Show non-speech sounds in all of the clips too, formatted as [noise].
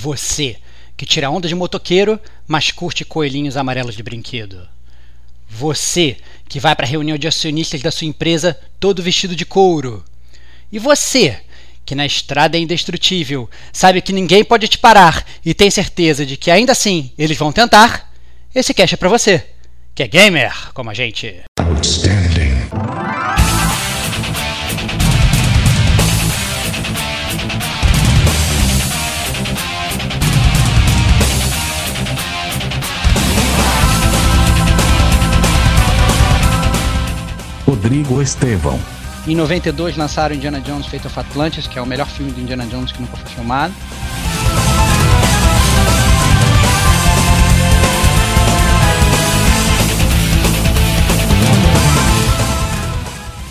Você, que tira onda de motoqueiro, mas curte coelhinhos amarelos de brinquedo. Você, que vai para a reunião de acionistas da sua empresa todo vestido de couro. E você, que na estrada é indestrutível, sabe que ninguém pode te parar e tem certeza de que ainda assim eles vão tentar, esse cash é para você, que é gamer como a gente. Outstanding. Rodrigo Estevão. Em 92 lançaram Indiana Jones Fate of Atlantis, que é o melhor filme do Indiana Jones que nunca foi filmado.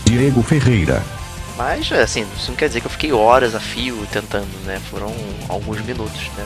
Diego Ferreira. Mas, assim, isso não quer dizer que eu fiquei horas a fio tentando, né? Foram alguns minutos, né?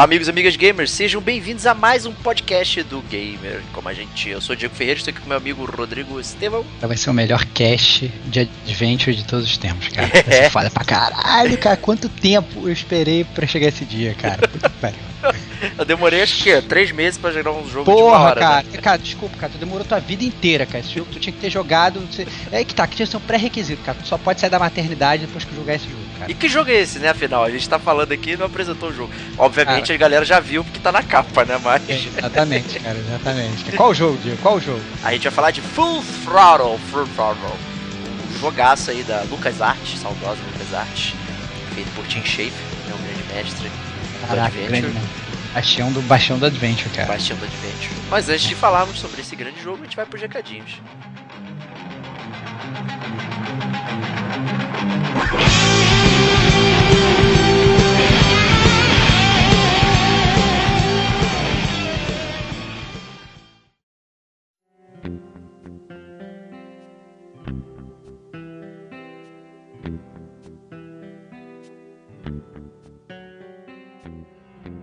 Olá, amigos e amigas gamers, sejam bem-vindos a mais um podcast do Gamer. Como a gente, eu sou o Diego Ferreira, estou aqui com meu amigo Rodrigo Estevão. Vai ser o melhor cast de Adventure de todos os tempos, cara. [laughs] Vai ser é. foda pra caralho, cara. Quanto tempo eu esperei pra chegar esse dia, cara. Puta que pariu. [laughs] Eu demorei acho que três meses pra jogar um jogo Porra, de hora. Cara, né? cara, desculpa, cara, tu demorou tua vida inteira, cara. Esse jogo tu tinha que ter jogado. É que tá, que tinha que ser um pré-requisito, cara. Tu só pode sair da maternidade depois que jogar esse jogo, cara. E que jogo é esse, né, afinal? A gente tá falando aqui e não apresentou o jogo. Obviamente cara, a galera já viu porque tá na capa, né? Mas. É, exatamente, cara, exatamente. Qual o jogo, Diego? Qual o jogo? A gente vai falar de Full Throttle, Full Throttle. Um jogaço aí da LucasArts, saudosa LucasArts, feito por Tim Schafer, né, um grande mestre. Caraca, grande, Bastião do, Bastião do Adventure, cara. Bastião do Adventure. Mas antes de falarmos sobre esse grande jogo, a gente vai pros recadinhos.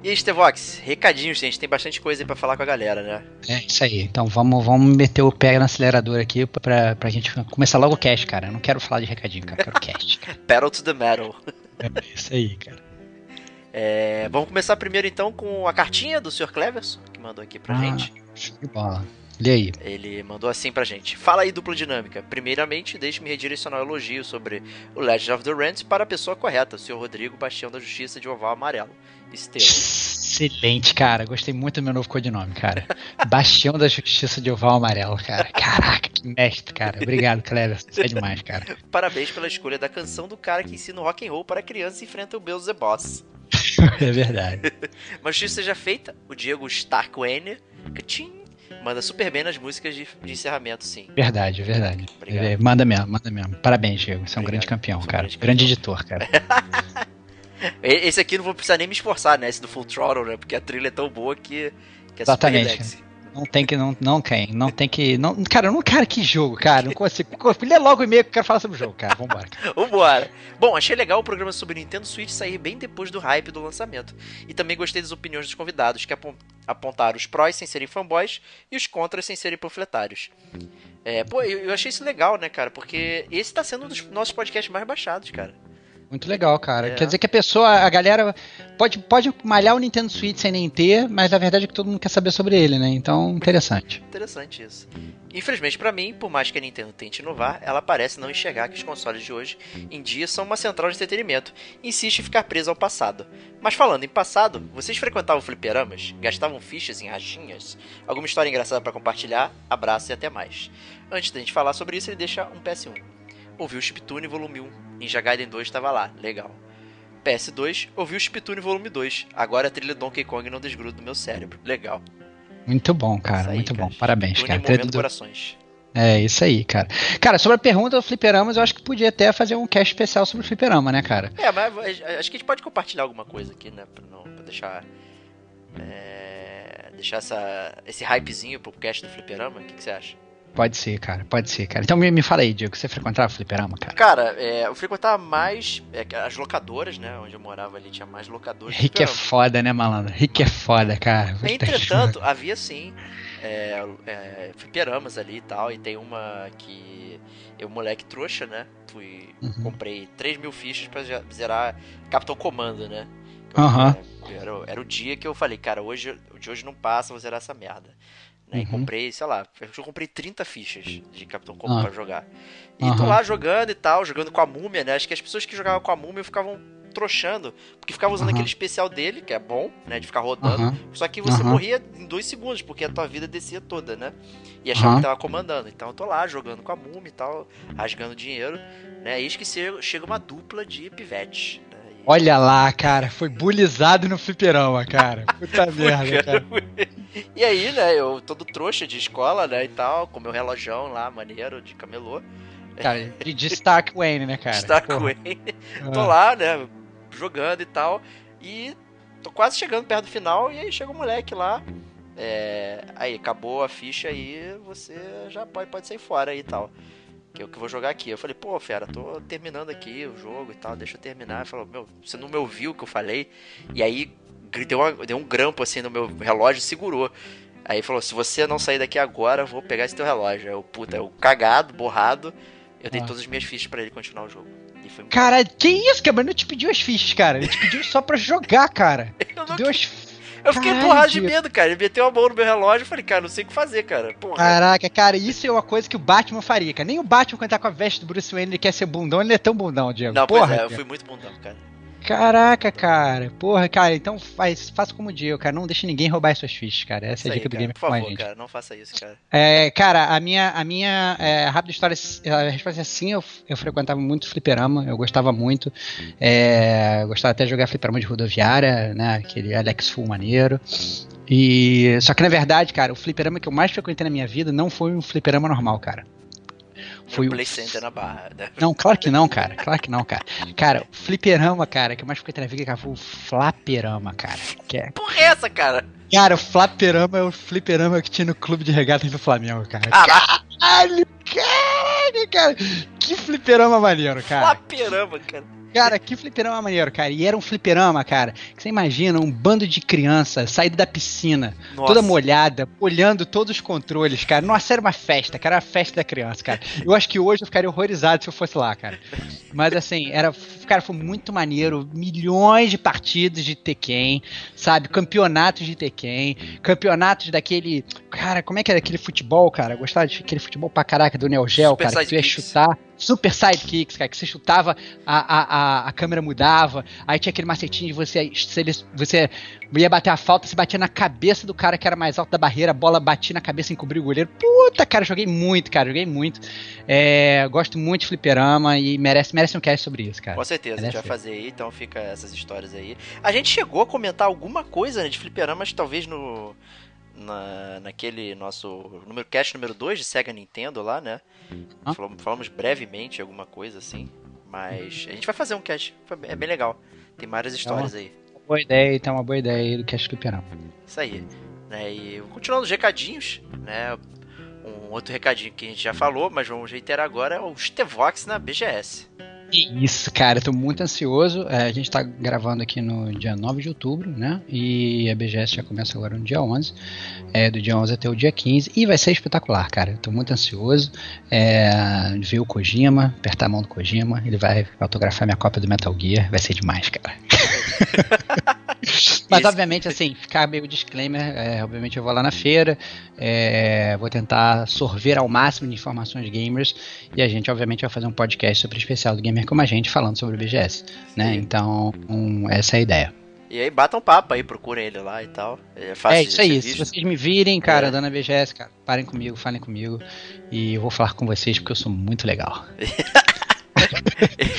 E aí, Stevox, recadinhos, gente. Tem bastante coisa aí pra falar com a galera, né? É isso aí. Então vamos, vamos meter o pé no acelerador aqui pra, pra gente começar logo o cast, cara. Eu não quero falar de recadinho, cara. Eu quero cast. [laughs] Pedal to the metal. É isso aí, cara. É, vamos começar primeiro então com a cartinha do Sr. Cleverson, que mandou aqui pra ah, gente. Show de bola. Lê aí. Ele mandou assim pra gente. Fala aí, dupla dinâmica. Primeiramente, deixe-me redirecionar o elogio sobre o Legend of the Rents para a pessoa correta, o Sr. Rodrigo Bastião da Justiça de Oval Amarelo. Estrela. Excelente, cara. Gostei muito do meu novo codinome, cara. Bastião da Justiça de Oval Amarelo, cara. Caraca, que mestre, cara. Obrigado, Clever. Isso é demais, cara. Parabéns pela escolha da canção do cara que ensina rock and roll para crianças e enfrenta o Beelzebub Boss. [laughs] é verdade. [laughs] Mas justiça seja feita, o Diego Starkwane, manda super bem nas músicas de, de encerramento, sim. Verdade, verdade. É, manda mesmo, manda mesmo. Parabéns, Diego. Você é um grande campeão, cara. Grande, grande editor, cara. [laughs] Esse aqui não vou precisar nem me esforçar, né? Esse do Full Throttle, né? Porque a trilha é tão boa que, que é Exatamente. Não tem que, não, não quem, não tem que, não, cara, eu não quero que jogo, cara, não consigo, lê logo o e-mail que eu quero falar sobre o jogo, cara, vambora. [laughs] Vambora. Bom, achei legal o programa sobre Nintendo Switch sair bem depois do hype do lançamento, e também gostei das opiniões dos convidados, que apontaram os prós sem serem fanboys e os contras sem serem panfletários. É, pô, eu achei isso legal, né, cara, porque esse tá sendo um dos nossos podcasts mais baixados, cara. Muito legal, cara. É. Quer dizer que a pessoa, a galera, pode, pode malhar o Nintendo Switch sem nem ter, mas a verdade é que todo mundo quer saber sobre ele, né? Então, interessante. interessante isso. Infelizmente para mim, por mais que a Nintendo tente inovar, ela parece não enxergar que os consoles de hoje em dia são uma central de entretenimento e insiste em ficar presa ao passado. Mas falando em passado, vocês frequentavam fliperamas? Gastavam fichas em rachinhas? Alguma história engraçada para compartilhar? Abraço e até mais. Antes da gente falar sobre isso, ele deixa um PS1. Ouviu o Chiptune Volume 1 Ninja Gaiden 2 estava lá, legal. PS2, ouvi o Chiptune Volume 2. Agora a trilha Donkey Kong não desgruda do meu cérebro. Legal. Muito bom, cara. Aí, muito cara. bom. Parabéns, cara. Trilha do... corações. É isso aí, cara. Cara, sobre a pergunta do fliperamas, eu acho que podia até fazer um cast especial sobre o fliperama, né, cara? É, mas acho que a gente pode compartilhar alguma coisa aqui, né? Pra, não, pra deixar. É, deixar essa, esse hypezinho pro cast do fliperama. O que, que você acha? Pode ser, cara, pode ser, cara. Então me, me fala aí, Diego, você frequentava fliperama, cara? Cara, é, eu frequentava mais é, as locadoras, né? Onde eu morava ali tinha mais locadoras. Rick é foda, né, malandro? Rick é foda, cara. Entretanto, havia sim é, é, fliperamas ali e tal. E tem uma que eu, moleque trouxa, né? Fui. Uhum. Comprei 3 mil fichas pra zerar Capitão Comando, né? Aham. Uhum. Era, era, o dia que eu falei, cara, hoje, de hoje não passa, vou zerar essa merda. Né? Uhum. E comprei, sei lá, eu comprei 30 fichas de Capitão Comando ah. pra jogar. E uhum. tô lá jogando e tal, jogando com a múmia, né? Acho que as pessoas que jogavam com a múmia ficavam trouxando, porque ficava usando uhum. aquele especial dele, que é bom, né, de ficar rodando, uhum. só que você uhum. morria em dois segundos, porque a tua vida descia toda, né, e achava que tava comandando, então eu tô lá jogando com a múmia e tal, rasgando dinheiro, né, eis que chega uma dupla de pivetes, Olha lá, cara, foi bulizado no fliperama, cara. [laughs] Puta merda, cara. E aí, né, eu todo trouxa de escola, né, e tal, com meu relojão lá, maneiro, de camelô. Cara, de Stark Wayne, né, cara? Porra. Wayne. Tô ah. lá, né, jogando e tal. E tô quase chegando perto do final e aí chega o um moleque lá. É, aí, acabou a ficha aí, você já pode, pode sair fora aí e tal. Que eu que vou jogar aqui. Eu falei, pô, fera, tô terminando aqui o jogo e tal, deixa eu terminar. Ele falou, meu, você não me ouviu o que eu falei? E aí deu, uma, deu um grampo assim no meu relógio e segurou. Aí falou, se você não sair daqui agora, eu vou pegar esse teu relógio. Eu, puta, eu cagado, borrado, eu dei ah. todas as minhas fichas para ele continuar o jogo. Cara, que isso? Mas não te pediu as fichas, cara. Ele te pediu só pra jogar, cara. [laughs] Eu não... Deu as eu fiquei porrado de medo, cara. Ele meteu a mão no meu relógio e falei, cara, não sei o que fazer, cara. Porra. Caraca, cara, isso é uma coisa que o Batman faria, cara. Nem o Batman, quando tá com a veste do Bruce Wayne, ele quer ser bundão, ele é tão bundão, Diego. Não, Porra, pois é, eu fui muito bundão, cara. Caraca, cara. Porra, cara, então faz, faça como o Diego, cara. Não deixe ninguém roubar as suas fichas, cara. Essa é a dica do game Por favor, cara, não faça isso, cara. É, cara, a minha, a minha é, rápida história, a resposta é sim, eu, eu frequentava muito fliperama, eu gostava muito. É, gostava até de jogar fliperama de rodoviária, né? Aquele Alex Full maneiro. E só que na verdade, cara, o fliperama que eu mais frequentei na minha vida não foi um fliperama normal, cara. Foi o Play Center na barra. Né? Não, claro que não, cara. Claro que não, cara. Cara, o fliperama, cara, que eu mais fiquei na vida, cara, foi o flaperama, cara. Que é... Porra é essa, cara? Cara, o flaperama é o fliperama que tinha no clube de regatas do Flamengo, cara. Caralho, caralho, cara. Que fliperama maneiro, cara. Flaperama, cara. Cara, que fliperama maneiro, cara. E era um fliperama, cara, que você imagina um bando de criança saído da piscina, Nossa. toda molhada, olhando todos os controles, cara. Nossa, era uma festa, cara, era a festa da criança, cara. Eu acho que hoje eu ficaria horrorizado se eu fosse lá, cara. Mas assim, era, cara, foi muito maneiro. Milhões de partidas de Tekken, sabe? Campeonatos de Tekken, campeonatos daquele. Cara, como é que era aquele futebol, cara? Eu gostava de aquele futebol pra caraca do Neo Geo, Super cara, que tu ia chutar super sidekicks, cara, que você chutava, a, a, a, câmera mudava, aí tinha aquele macetinho de você, você ia bater a falta, você batia na cabeça do cara que era mais alto da barreira, a bola batia na cabeça e encobria o goleiro. Puta, cara, joguei muito, cara, joguei muito. É, gosto muito de fliperama e merece, merece um cast sobre isso, cara. Com certeza, merece a gente vai fazer aí, então fica essas histórias aí. A gente chegou a comentar alguma coisa né, de fliperamas, talvez no na, naquele nosso número cast número 2 de Sega Nintendo lá, né? Ah? Falamos, falamos, brevemente alguma coisa assim, mas a gente vai fazer um cast, é bem legal. Tem várias histórias é aí. Boa ideia, então uma boa ideia aí do cast fliperama. Isso aí. Né, e continuando os recadinhos, né? Um outro recadinho que a gente já falou, mas vamos reiterar agora, é o Stevox na BGS. Isso, cara, tô muito ansioso. É, a gente tá gravando aqui no dia 9 de outubro, né? E a BGS já começa agora no dia 11. É, do dia 11 até o dia 15. E vai ser espetacular, cara. tô muito ansioso é, ver o Kojima, apertar a mão do Kojima. Ele vai autografar minha cópia do Metal Gear. Vai ser demais, cara. [laughs] Mas, obviamente, assim, ficar meio disclaimer, é, obviamente eu vou lá na feira, é, vou tentar sorver ao máximo de informações gamers e a gente, obviamente, vai fazer um podcast sobre o especial do Gamer Como a Gente, falando sobre o BGS, né? Então, um, essa é a ideia. E aí batam papo aí, procurem ele lá e tal. É, é isso aí, se vocês me virem, cara, é. dando a BGS, cara, parem comigo, falem comigo e eu vou falar com vocês porque eu sou muito legal.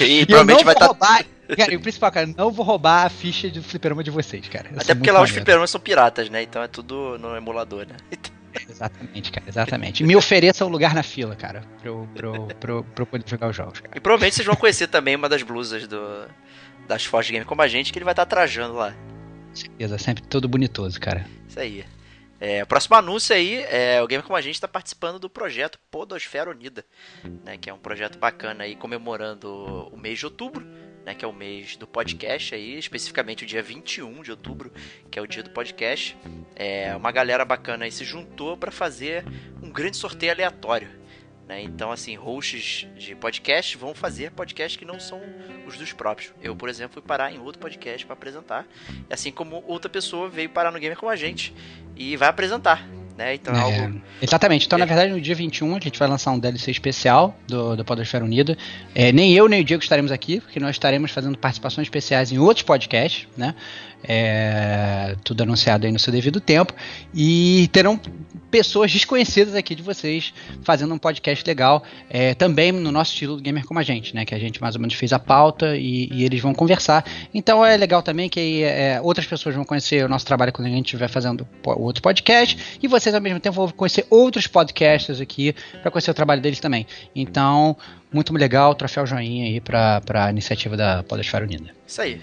e, [laughs] e provavelmente vai estar. Tá... Cara, e o principal, cara, não vou roubar a ficha do fliperama de vocês, cara. Eu Até porque lá os fliperamas são piratas, né? Então é tudo no emulador, né? [laughs] Exatamente, cara, exatamente. Me ofereça um lugar na fila, cara, pra eu, pra eu, pra eu, pra eu poder jogar os jogos, cara. E provavelmente vocês vão conhecer também uma das blusas do, das Forge Game como a gente, que ele vai estar trajando lá. Certeza, sempre todo bonitoso, cara. Isso aí. É, próximo anúncio aí, é, o Game Como a Gente está participando do projeto Podosfera Unida, né, que é um projeto bacana aí comemorando o mês de outubro, né, que é o mês do podcast aí, especificamente o dia 21 de outubro, que é o dia do podcast. É, uma galera bacana aí se juntou para fazer um grande sorteio aleatório. Né? Então, assim, hosts de podcast vão fazer podcasts que não são os dos próprios. Eu, por exemplo, fui parar em outro podcast para apresentar, assim como outra pessoa veio parar no Gamer com a gente e vai apresentar. Né? Então é, é algo. Exatamente. Então, é. na verdade, no dia 21 a gente vai lançar um DLC especial do, do Podosfera Unida. É, nem eu nem o Diego estaremos aqui, porque nós estaremos fazendo participações especiais em outros podcasts, né? É, tudo anunciado aí no seu devido tempo. E terão pessoas desconhecidas aqui de vocês fazendo um podcast legal, é, também no nosso estilo do Gamer Como a Gente, né? Que a gente mais ou menos fez a pauta e, e eles vão conversar. Então é legal também que é, outras pessoas vão conhecer o nosso trabalho quando a gente estiver fazendo outro podcast e vocês ao mesmo tempo vão conhecer outros podcasters aqui para conhecer o trabalho deles também. Então, muito legal, troféu joinha aí para a iniciativa da Podosfera Unida. Isso aí.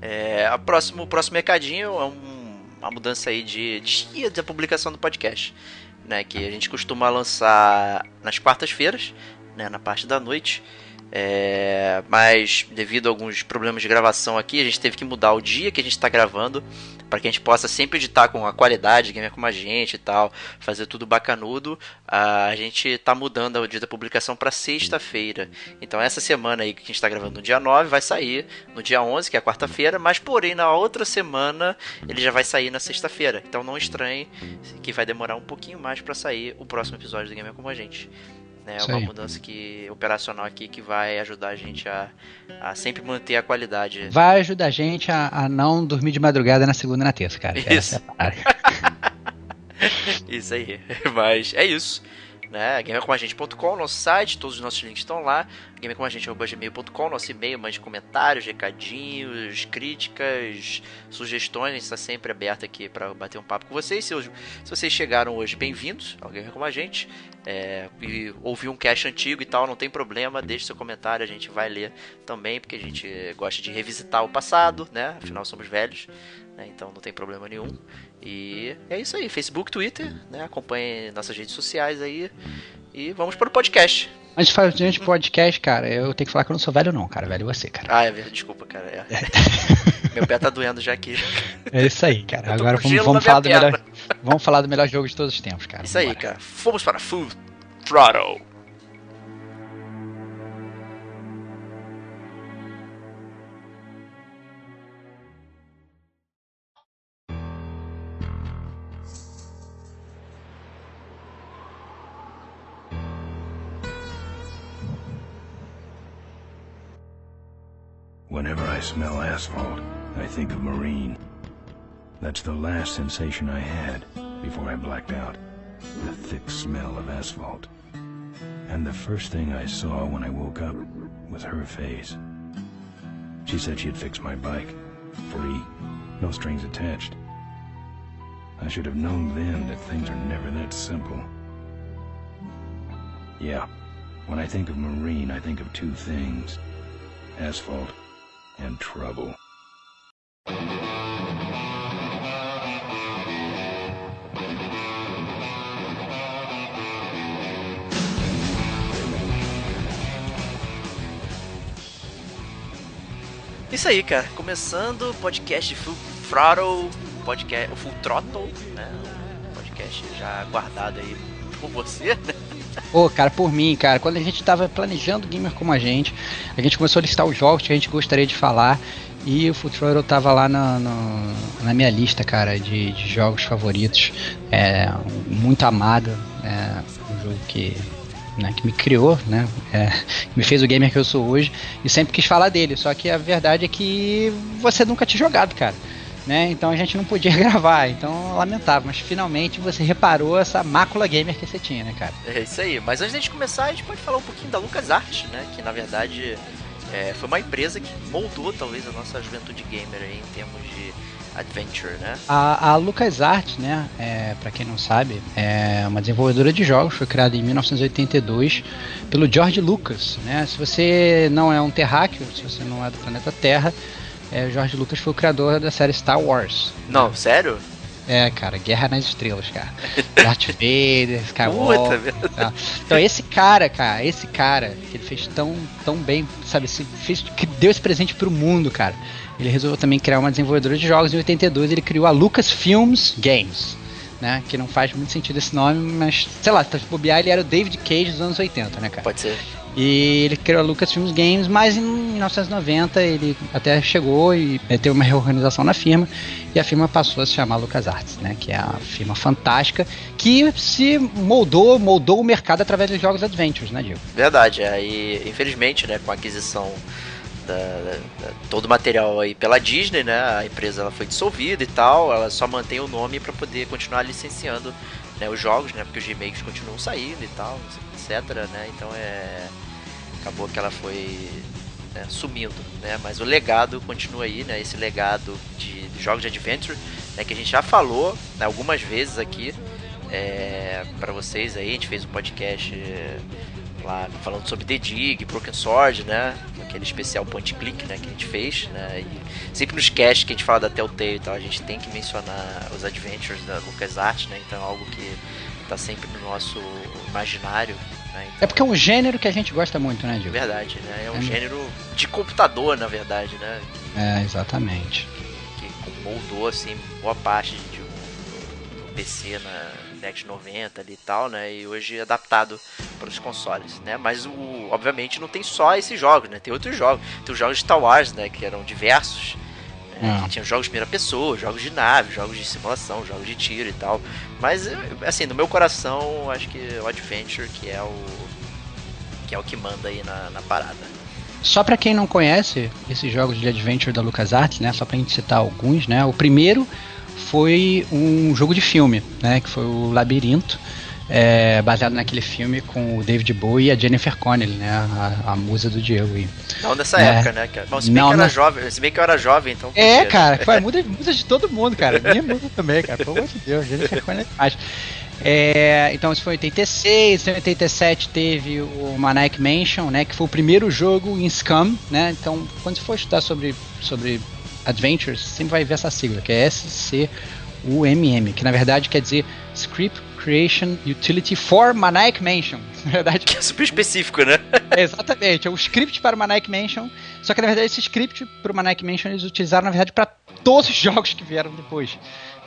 É, a próximo, o próximo recadinho é um, uma mudança aí de dia da publicação do podcast. Né, que a gente costuma lançar nas quartas-feiras, né, na parte da noite. É, mas devido a alguns problemas de gravação aqui, a gente teve que mudar o dia que a gente está gravando para que a gente possa sempre editar com a qualidade, gamer como a gente e tal, fazer tudo bacanudo. A gente está mudando o dia da publicação para sexta-feira. Então essa semana aí que a gente está gravando no dia 9 vai sair no dia 11, que é quarta-feira, mas porém na outra semana ele já vai sair na sexta-feira. Então não estranhe que vai demorar um pouquinho mais para sair o próximo episódio do Gamer como a gente. Né? É uma mudança que, operacional aqui que vai ajudar a gente a, a sempre manter a qualidade. Vai ajudar a gente a, a não dormir de madrugada na segunda e na terça, cara. [laughs] Isso. É [laughs] isso aí. Mas é isso né? gamercomagente.com, nosso site, todos os nossos links estão lá. gamercomagente.gmail.com, nosso e-mail, mande comentários, recadinhos, críticas, sugestões. Está sempre aberto aqui para bater um papo com vocês. Se, hoje, se vocês chegaram hoje, bem-vindos ao Gamer com a gente. É, e ouvir um cast antigo e tal, não tem problema, deixe seu comentário, a gente vai ler também, porque a gente gosta de revisitar o passado, né? Afinal, somos velhos, né? então não tem problema nenhum. E é isso aí, Facebook, Twitter, né? Acompanhe nossas redes sociais aí. E vamos para o podcast. Antes de fazer de podcast, cara, eu tenho que falar que eu não sou velho não, cara. Velho é você, cara. Ah, é verdade, desculpa, cara. É. [laughs] Meu pé tá doendo já aqui. É isso aí, cara. Agora vamos, vamos falar do melhor, vamos falar do melhor jogo de todos os tempos, cara. Isso aí, cara. Fomos para Full Throttle. Whenever I smell asphalt, I think of Marine. That's the last sensation I had before I blacked out. The thick smell of asphalt. And the first thing I saw when I woke up was her face. She said she'd fix my bike. Free. No strings attached. I should have known then that things are never that simple. Yeah, when I think of Marine, I think of two things. Asphalt and trouble. Isso aí, cara. Começando o podcast Full Throttle, podcast, Full Throttle, né? Podcast já guardado aí por você, né? Pô, cara, por mim, cara, quando a gente tava planejando gamer como a gente, a gente começou a listar os jogos que a gente gostaria de falar e o Throttle tava lá na, na, na minha lista, cara, de, de jogos favoritos. É, muito amado, é um jogo que né, que me criou, né, é, que me fez o gamer que eu sou hoje, e sempre quis falar dele. Só que a verdade é que você nunca tinha jogado, cara. Né? Então a gente não podia [laughs] gravar, então lamentável, mas finalmente você reparou essa mácula gamer que você tinha, né, cara? É isso aí, mas antes de começar, a gente pode falar um pouquinho da LucasArts, né? Que na verdade é, foi uma empresa que moldou talvez a nossa juventude gamer aí, em termos de adventure, né? A, a LucasArts, né, é, para quem não sabe, é uma desenvolvedora de jogos, foi criada em 1982 pelo George Lucas, né? Se você não é um terráqueo, se você não é do planeta Terra, é, o George Lucas foi o criador da série Star Wars. Não, sério? É, cara, Guerra nas Estrelas, cara. Darth [laughs] Vader, Skywalker. Puta, tá. Então esse cara, cara, esse cara que ele fez tão, tão bem, sabe, se fez, que deu esse presente pro mundo, cara. Ele resolveu também criar uma desenvolvedora de jogos. Em 82 ele criou a Lucasfilms Games, né? Que não faz muito sentido esse nome, mas sei lá, se bobear ele era o David Cage dos anos 80, né, cara? Pode ser. E ele criou a Lucasfilms Games, mas em 1990 ele até chegou e teve uma reorganização na firma e a firma passou a se chamar LucasArts, né? Que é a firma fantástica que se moldou, moldou o mercado através dos jogos Adventures, né, Diego? Verdade, aí infelizmente, né, com a aquisição da, da, da, todo o material aí pela Disney, né? A empresa ela foi dissolvida e tal, ela só mantém o nome para poder continuar licenciando né, os jogos, né? Porque os remakes continuam saindo e tal, etc, né? Então é acabou que ela foi né, sumindo, né? Mas o legado continua aí, né? Esse legado de, de jogos de adventure, né? Que a gente já falou né, algumas vezes aqui é, para vocês aí. A gente fez um podcast lá falando sobre The Dig, Broken Sword, né? Aquele especial point click, né? Que a gente fez, né? E sempre nos casts que a gente fala da Telltale e tal, a gente tem que mencionar os adventures da LucasArts, né? Então é algo que tá sempre no nosso imaginário. Né? Então, É porque é um gênero que a gente gosta muito, né, é Diego? verdade, né? É um É. gênero de computador, na verdade, né? É, exatamente. que moldou assim boa parte de um, do PC na NET 90 ali e tal, né? E hoje é adaptado para os consoles, né? Mas o, obviamente não tem só esses jogos, né? Tem outros jogos, tem os jogos de Star Wars, né? Que eram diversos. né? Que tinha jogos de primeira pessoa, jogos de nave, jogos de simulação, jogos de tiro e tal. Mas assim, no meu coração, acho que o Adventure que é o que é o que manda aí na, na parada. Só pra quem não conhece esses jogos de adventure da LucasArts, né? Só pra gente citar alguns, né? O primeiro foi um jogo de filme, né? Que foi o Labirinto, é, baseado naquele filme com o David Bowie e a Jennifer Connelly, né? A, a musa do Diego aí. Não nessa É. época, né? Bom, se bem Não, que eu era não. jovem, se bem que eu era jovem, então. É, podia, né? cara, foi muda, muda de todo mundo, cara. Minha muda também, cara. Pelo amor de Deus, Jennifer Connelly é demais. É, então isso foi em 86, em 87 teve o Maniac Mansion, né, que foi o primeiro jogo em Scum, né? Então, quando você for estudar sobre sobre adventures, sempre vai ver essa sigla, que é SCUMM, que na verdade quer dizer Script Creation Utility for Maniac Mansion. [laughs] Na verdade, Que é super específico, né? é, [laughs] exatamente, é o script para o Maniac Mansion. Só que na verdade esse script para o Maniac Mansion eles utilizaram na verdade para todos os [laughs] jogos que vieram depois.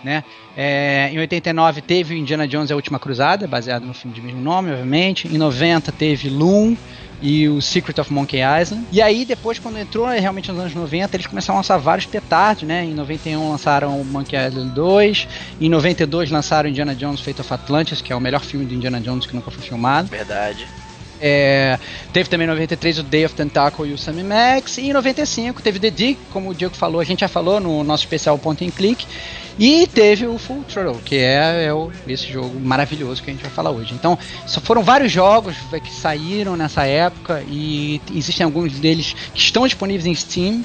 Né? É, em 89 teve o Indiana Jones e a Última Cruzada, baseado no filme de mesmo nome, obviamente. Em 90 teve Loom e o Secret of Monkey Island. E aí depois, quando entrou realmente nos anos 90, eles começaram a lançar vários petardos, né? Em 91 lançaram o Monkey Island 2, em 92 lançaram Indiana Jones Fate of Atlantis, que é o melhor filme de Indiana Jones que nunca foi filmado. Verdade. É, teve também em 93 o Day of Tentacle e o Sammy Max. E em 95 teve The Dig, como o Diego falou, a gente já falou no nosso especial Point and Click. E teve o Full Throttle, que é, é o- esse jogo maravilhoso que a gente vai falar hoje. Então, só foram vários jogos que saíram nessa época e existem alguns deles que estão disponíveis em Steam.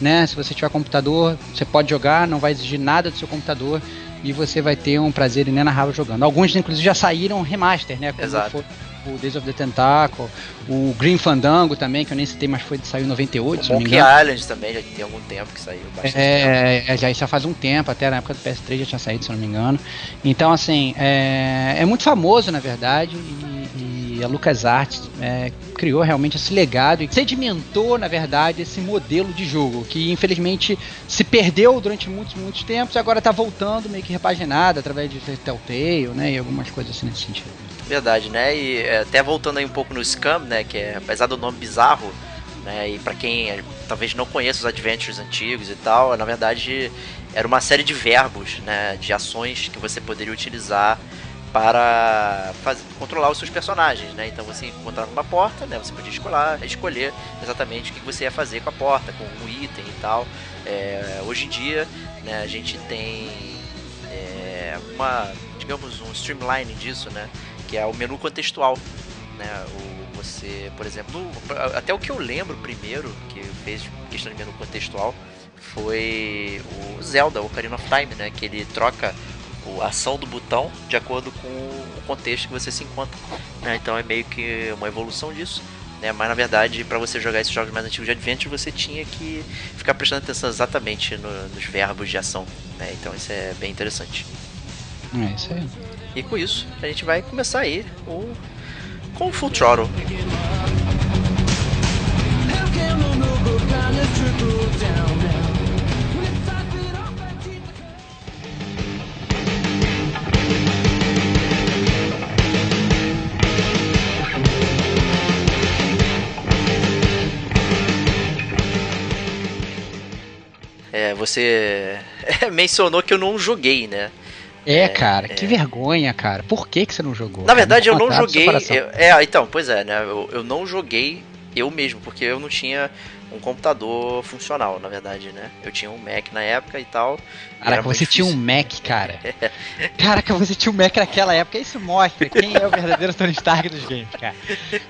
Né? Se você tiver computador, você pode jogar, não vai exigir nada do seu computador e você vai ter um prazer inenarrável jogando. Alguns, inclusive, já saíram remaster, né? Exato. O Days of the Tentacle, o Green Fandango também, que eu nem citei, mas foi saiu em 98, O se Monkey. Island também já tem algum tempo que saiu bastante tempo. É, é, já, já faz um tempo, até na época do PS3 já tinha saído, se eu não me engano. Então, assim, é, é muito famoso, na verdade, e, e a LucasArts é, criou realmente esse legado e sedimentou, na verdade, esse modelo de jogo, que infelizmente se perdeu durante muitos, muitos tempos e agora está voltando meio que repaginado através de Telltale, né, e algumas coisas assim nesse sentido. Verdade, né? E é, até voltando aí um pouco no Scam, né? Que é, apesar do nome bizarro, né? E pra quem é, talvez não conheça os adventures antigos e tal, na verdade era uma série de verbos, né? De ações que você poderia utilizar para fazer, controlar os seus personagens, né? Então você encontrava uma porta, né? Você podia escolher, escolher exatamente o que você ia fazer com a porta, com um item e tal. É, hoje em dia, né? A gente tem é, uma, digamos, um streamline disso, né? Que é o menu contextual. né? O, você, por exemplo, até o que eu lembro primeiro, que fez questão de menu contextual, foi o Zelda, o Ocarina of Time, né? Que ele troca a ação do botão de acordo com o contexto que você se encontra. né? Então é meio que uma evolução disso. Né? Mas na verdade, para você jogar esses jogos mais antigos de Adventure, você tinha que ficar prestando atenção exatamente no- nos verbos de ação. Né? Então isso é bem interessante. É isso aí. E com isso, a gente vai começar aí o, com o Full Throttle. É, você [laughs] mencionou que eu não joguei, né? É, cara, que vergonha, cara. Por que, que você não jogou? Na verdade, eu não joguei. eu- é, então, pois é, né? Eu, eu não joguei eu mesmo, porque eu não tinha um computador funcional, na verdade, né? Eu tinha um Mac na época e tal. Caraca, você tinha um difícil. Mac, cara. [laughs] Caraca, você tinha um Mac naquela época. Isso mostra quem é o verdadeiro Tony Stark dos games, cara.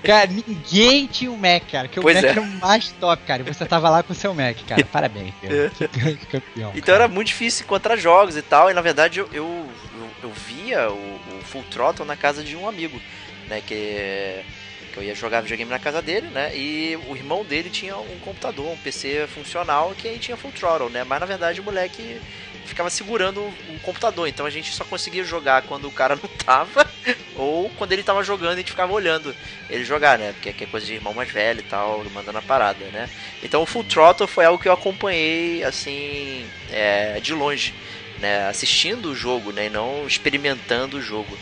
Cara, ninguém tinha um Mac, cara. Que o Pois Mac é. era o mais top, cara. E você tava lá com o seu Mac, cara. Parabéns, cara. Que grande campeão. Então era muito difícil encontrar jogos e tal, e na verdade eu, eu, eu, eu via o, o Full Throttle na casa de um amigo, né, que, que eu ia jogar videogame na casa dele, né, e o irmão dele tinha um computador, um PC funcional, que aí tinha Full Throttle, né, mas na verdade o moleque ficava segurando o computador, então a gente só conseguia jogar quando o cara [laughs] não tava, ou quando ele tava jogando a gente ficava olhando ele jogar, né, porque aqui é coisa de irmão mais velho e tal, mandando a parada, né. Então o Full Throttle foi algo que eu acompanhei assim é, de longe, né, assistindo o jogo, né, e não experimentando o jogo.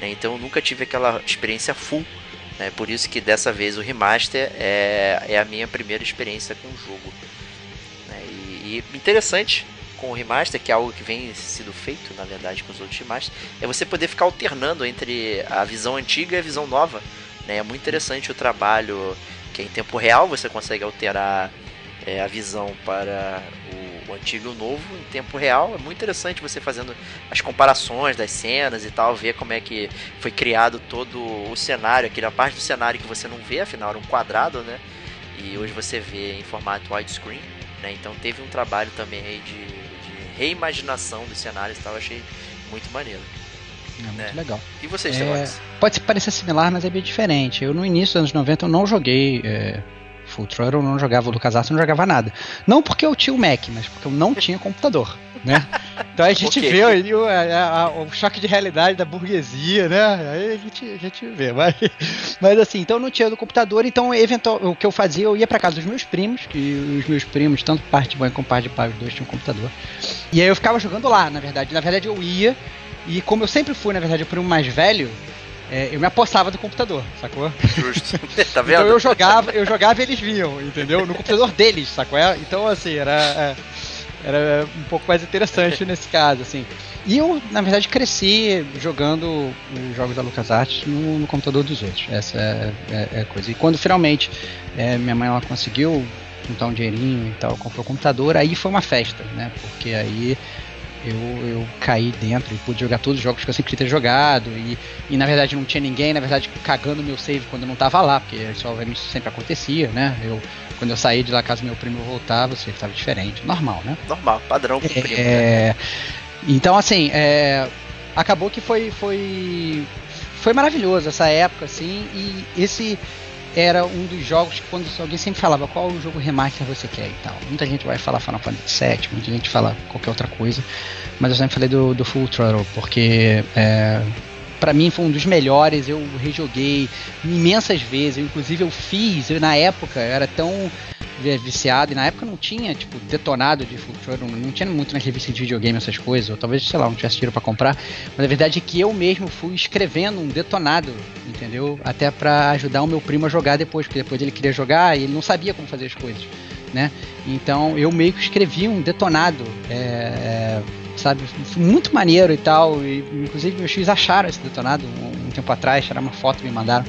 Né, então eu nunca tive aquela experiência full. Né, por isso que dessa vez o remaster é, é a minha primeira experiência com o jogo. Né, e, e interessante com o remaster, que é algo que vem sido feito na verdade com os outros remasters, é você poder ficar alternando entre a visão antiga e a visão nova. Né, é muito interessante o trabalho que em tempo real, você consegue alterar é, a visão para o, o antigo e o novo em tempo real. É muito interessante você fazendo as comparações das cenas e tal, ver como é que foi criado todo o cenário, aquela parte do cenário que você não vê, afinal era um quadrado, né? E hoje você vê em formato widescreen, né? Então teve um trabalho também aí de, de reimaginação dos cenários e tal, achei muito maneiro. É muito né? legal. E vocês, É? Pode parecer similar, mas é bem diferente. Eu no início dos anos 90 eu não joguei é, Full Throttle, eu não jogava o LucasArts, não jogava nada. Não porque eu tinha o Mac, mas porque eu não tinha computador, né? Então a gente vê aí o, a- a- o choque de realidade da burguesia, né? Aí a gente, a gente vê. Mas, mas assim, então eu não tinha do computador, então eventual, o que eu fazia, eu ia pra casa dos meus primos, que os meus primos, tanto parte de mãe como parte de pai, os dois tinham computador. E aí eu ficava jogando lá, na verdade. Na verdade eu ia, e como eu sempre fui, na verdade, o primo mais velho, é, eu me apossava do computador, sacou? Justo. [laughs] tá vendo? Então eu jogava, eu jogava e eles viam, entendeu? No computador deles, sacou? É? Então, assim, era, é, era um pouco mais interessante nesse caso, assim. E eu, na verdade, cresci jogando os jogos da LucasArts no, no computador dos outros. Essa é, é- é a coisa. E quando finalmente é, minha mãe ela conseguiu juntar um dinheirinho e tal, comprou o computador, aí foi uma festa, né? Porque aí eu, eu caí dentro e pude jogar todos os jogos que eu sempre queria ter jogado. E, e na verdade não tinha ninguém, na verdade cagando meu save quando eu não tava lá, porque isso obviamente sempre acontecia, né? Eu, quando eu saí de lá, caso meu primo voltava, o save tava diferente. Normal, né? Normal, padrão primo. né? É, então, assim, é, acabou que foi, foi, foi maravilhoso essa época, assim, e esse era um dos jogos que quando alguém sempre falava qual o jogo remaster você quer e tal. Muita gente vai falar Final Fantasy VII, muita gente fala qualquer outra coisa, mas eu sempre falei do, do Full Throttle, porque é, para mim foi um dos melhores, eu rejoguei imensas vezes, eu, inclusive eu fiz, eu, na época eu era tão é, viciado, e na época não tinha, tipo, detonado de Full Throttle, não tinha muito na revista de videogame essas coisas, ou talvez, sei lá, não tivesse dinheiro pra comprar, mas a verdade é que eu mesmo fui escrevendo um detonado, entendeu? Até pra ajudar o meu primo a jogar depois, porque depois ele queria jogar e ele não sabia como fazer as coisas, né? Então eu meio que escrevi um detonado, é, é, sabe, muito maneiro e tal, e inclusive meus filhos acharam esse detonado um, um tempo atrás, tiraram uma foto e me mandaram,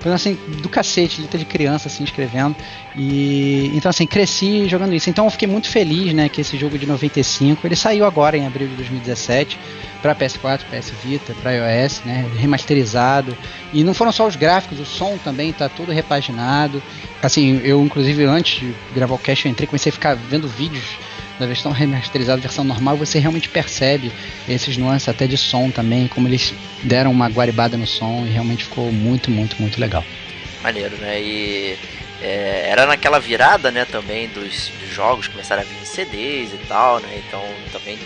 Foi assim, do cacete, luta de criança, assim, escrevendo. E então assim, cresci jogando isso. Então eu fiquei muito feliz, né, que esse jogo de 95, ele saiu agora em abril de 2017 para PS4, PS Vita, para iOS, né, remasterizado. E não foram só os gráficos, o som também tá todo repaginado. Assim, eu inclusive antes de gravar o cast eu entrei, comecei a ficar vendo vídeos da versão remasterizada, versão normal, você realmente percebe esses nuances até de som também, como eles deram uma guaribada no som e realmente ficou muito, muito, muito legal. Maneiro, né? E é, era naquela virada, né, também dos, dos, jogos começaram a vir CDs e tal, né? Então também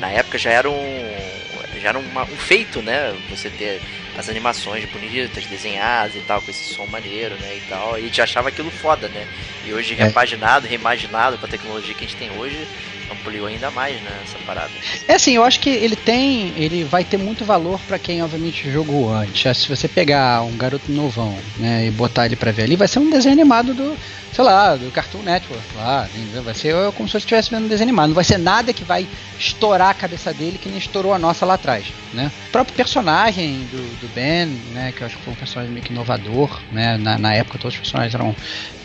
na época já era um já era uma, um feito, né? Você ter as animações bonitas, desenhadas e tal, com esse som maneiro, né? E tal. E já achava aquilo foda, né? E hoje é. repaginado, reimaginado com a tecnologia que a gente tem hoje, ampliou ainda mais, né, essa parada. É assim, eu acho que ele tem, ele vai ter muito valor para quem obviamente jogou antes. Se você pegar um garoto novão, né, e botar ele para ver ali, vai ser um desenho animado do, sei lá, do Cartoon Network lá, vai ser como se eu estivesse vendo um desenho animado, não vai ser nada que vai estourar a cabeça dele que nem estourou a nossa lá atrás, né? O próprio personagem do, do Ben, né, que eu acho que foi um personagem meio que inovador, né, na, na época todos os personagens eram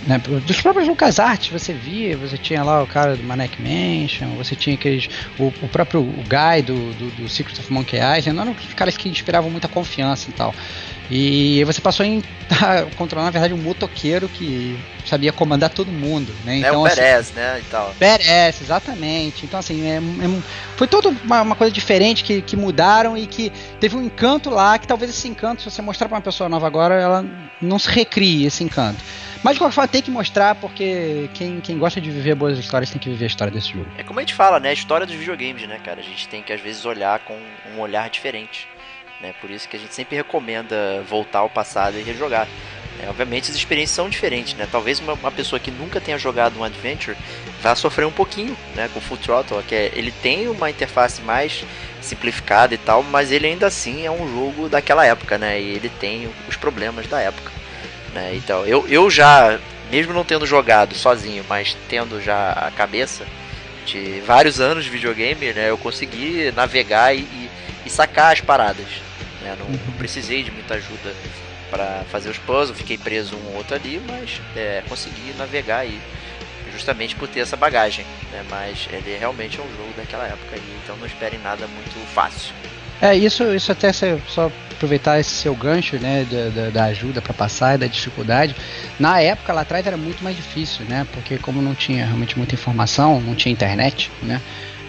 né, dos próprios LucasArts, você via, você tinha lá o cara do Manic Mansion, você tinha aqueles. O, o próprio Guy do, do, do Secret of Monkey Island, eram caras que inspiravam muita confiança e tal. E você passou a [laughs] controlar, na verdade, um motoqueiro que sabia comandar todo mundo, né? É então, o Perez, assim, né? E tal. Perez, exatamente. Então, assim, é, é, foi toda uma, uma, coisa diferente que, que mudaram e que teve um encanto lá, que talvez esse encanto, se você mostrar para uma pessoa nova agora, ela não se recrie esse encanto. Mas de qualquer forma tem que mostrar, porque quem, quem gosta de viver boas histórias tem que viver a história desse jogo. É como a gente fala, né? A história dos videogames, né, cara? A gente tem que às vezes olhar com um olhar diferente. Né? Por isso que a gente sempre recomenda voltar ao passado e rejogar. É, obviamente as experiências são diferentes, né? Talvez uma, uma, pessoa que nunca tenha jogado um Adventure vá sofrer um pouquinho, né? Com Full Throttle, que é, ele tem uma interface mais simplificada e tal, mas ele ainda assim é um jogo daquela época, né? E ele tem os problemas da época. Né? Então, eu, eu já, mesmo não tendo jogado sozinho, mas tendo já a cabeça de vários anos de videogame, né, eu consegui navegar e, e, e sacar as paradas. Né? Não, não, precisei de muita ajuda para fazer os puzzles, fiquei preso um ou outro ali, mas é, consegui navegar aí justamente por ter essa bagagem. Né? Mas ele realmente é um jogo daquela época aí, então não esperem nada muito fácil. É, isso, isso até só aproveitar esse seu gancho, né, da, da ajuda para passar e da dificuldade. Na época lá atrás era muito mais difícil, né, porque como não tinha realmente muita informação, não tinha internet, né,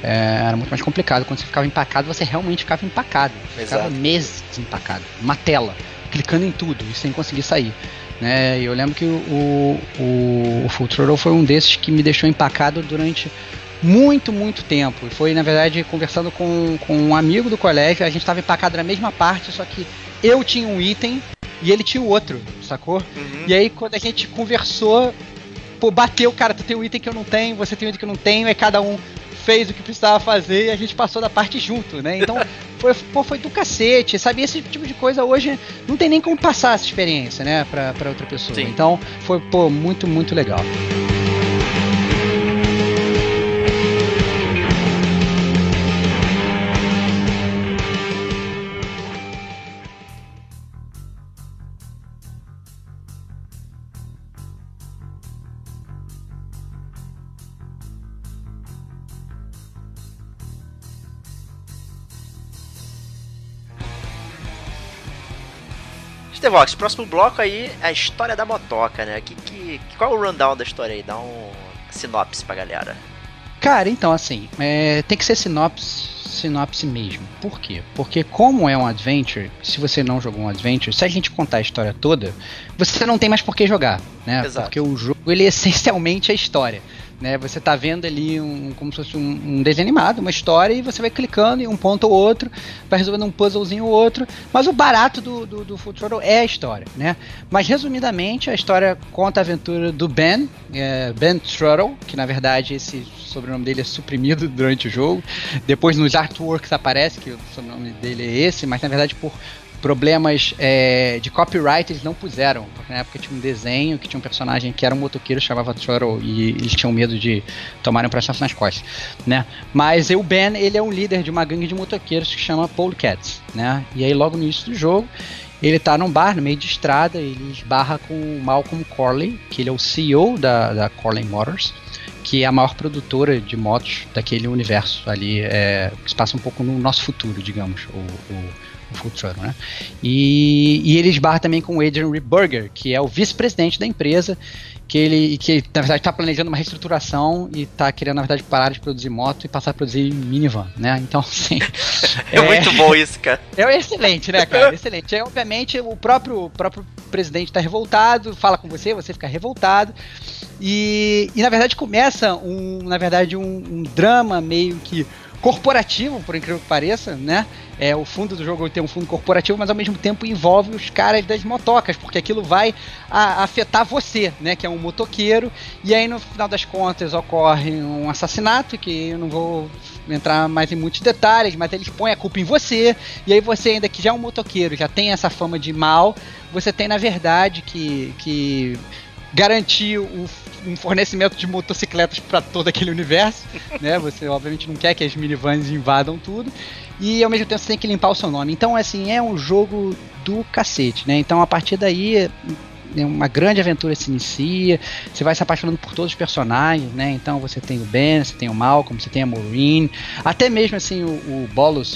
é, era muito mais complicado. Quando você ficava empacado, você realmente ficava empacado. Exato. Ficava meses empacado, uma tela, clicando em tudo e sem conseguir sair. Né? E eu lembro que o, o, o Full Throttle foi um desses que me deixou empacado durante muito, muito tempo. E foi, na verdade, conversando com, com um amigo do colégio, a gente estava empacado na mesma parte, só que eu tinha um item e ele tinha o outro, sacou? Uhum. E aí, quando a gente conversou, pô, bateu, cara, tu tem um item que eu não tenho, você tem um item que eu não tenho, aí cada um fez o que precisava fazer e a gente passou da parte junto, né? Então, [laughs] foi, pô, foi do cacete, sabe? Esse tipo de coisa hoje não tem nem como passar essa experiência, né, pra, pra outra pessoa. Sim. Então, foi, pô, muito, muito legal. Stevox, próximo bloco aí é a história da motoca, né? Que, que, qual é o rundown da história aí? Dá um sinopse pra galera. Cara, então assim, é, tem que ser sinopse, sinopse mesmo. Por quê? Porque como é um adventure, se você não jogou um adventure, se a gente contar a história toda, você não tem mais por que jogar, né? Exato. Porque o jogo ele é [laughs] essencialmente a história. Né, você está vendo ali um, como se fosse um, um, desenho animado, uma história, e você vai clicando em um ponto ou outro, vai resolvendo um puzzlezinho ou outro. Mas o barato do, do, do Throttle é a história, né? Mas resumidamente, a história conta a aventura do Ben, é, Ben Throttle, que na verdade esse sobrenome dele é suprimido [laughs] durante o jogo. Depois nos artworks aparece que o sobrenome dele é esse, mas na verdade por problemas é, de copyright eles não puseram. Porque na época tinha um desenho que tinha um personagem que era um motoqueiro, chamava Choro, e eles tinham medo de tomarem um processo nas costas, né? Mas o Ben, ele é um líder de uma gangue de motoqueiros que chama Cats, né? E aí logo no início do jogo, ele tá num bar no meio de estrada, ele esbarra com o Malcolm Corley, que ele é o CEO da, da Corley Motors, que é a maior produtora de motos daquele universo ali, é, que se passa um pouco no nosso futuro, digamos, o, o, o Full Throttle, né? E, e ele esbarra também com o Adrian Reburger, que é o vice-presidente da empresa, que ele, que na verdade está planejando uma reestruturação e está querendo na verdade parar de produzir moto e passar a produzir minivan, né? Então assim, é, [laughs] é, muito bom isso, cara. É excelente, né, cara? Excelente. É, obviamente o próprio o próprio presidente está revoltado, fala com você, você fica revoltado. E, e na verdade começa um, na verdade um, um drama meio que corporativo, por incrível que pareça, né? É, o fundo do jogo tem um fundo corporativo, mas ao mesmo tempo envolve os caras das motocas, porque aquilo vai a, afetar você, né? Que é um motoqueiro. E aí, no final das contas, ocorre um assassinato, que eu não vou entrar mais em muitos detalhes, mas eles põem a culpa em você. E aí você, ainda que já é um motoqueiro, já tem essa fama de mal, você tem, na verdade, que, que garantir o um fornecimento de motocicletas para todo aquele universo, [laughs] né? Você obviamente não quer que as minivans invadam tudo e ao mesmo tempo você tem que limpar o seu nome. Então, assim, é um jogo do cacete, né? Então, a partir daí, uma grande aventura se inicia, você vai se apaixonando por todos os personagens, né? Então você tem o Ben, você tem o Malcolm, você tem a Maureen, até mesmo assim o, o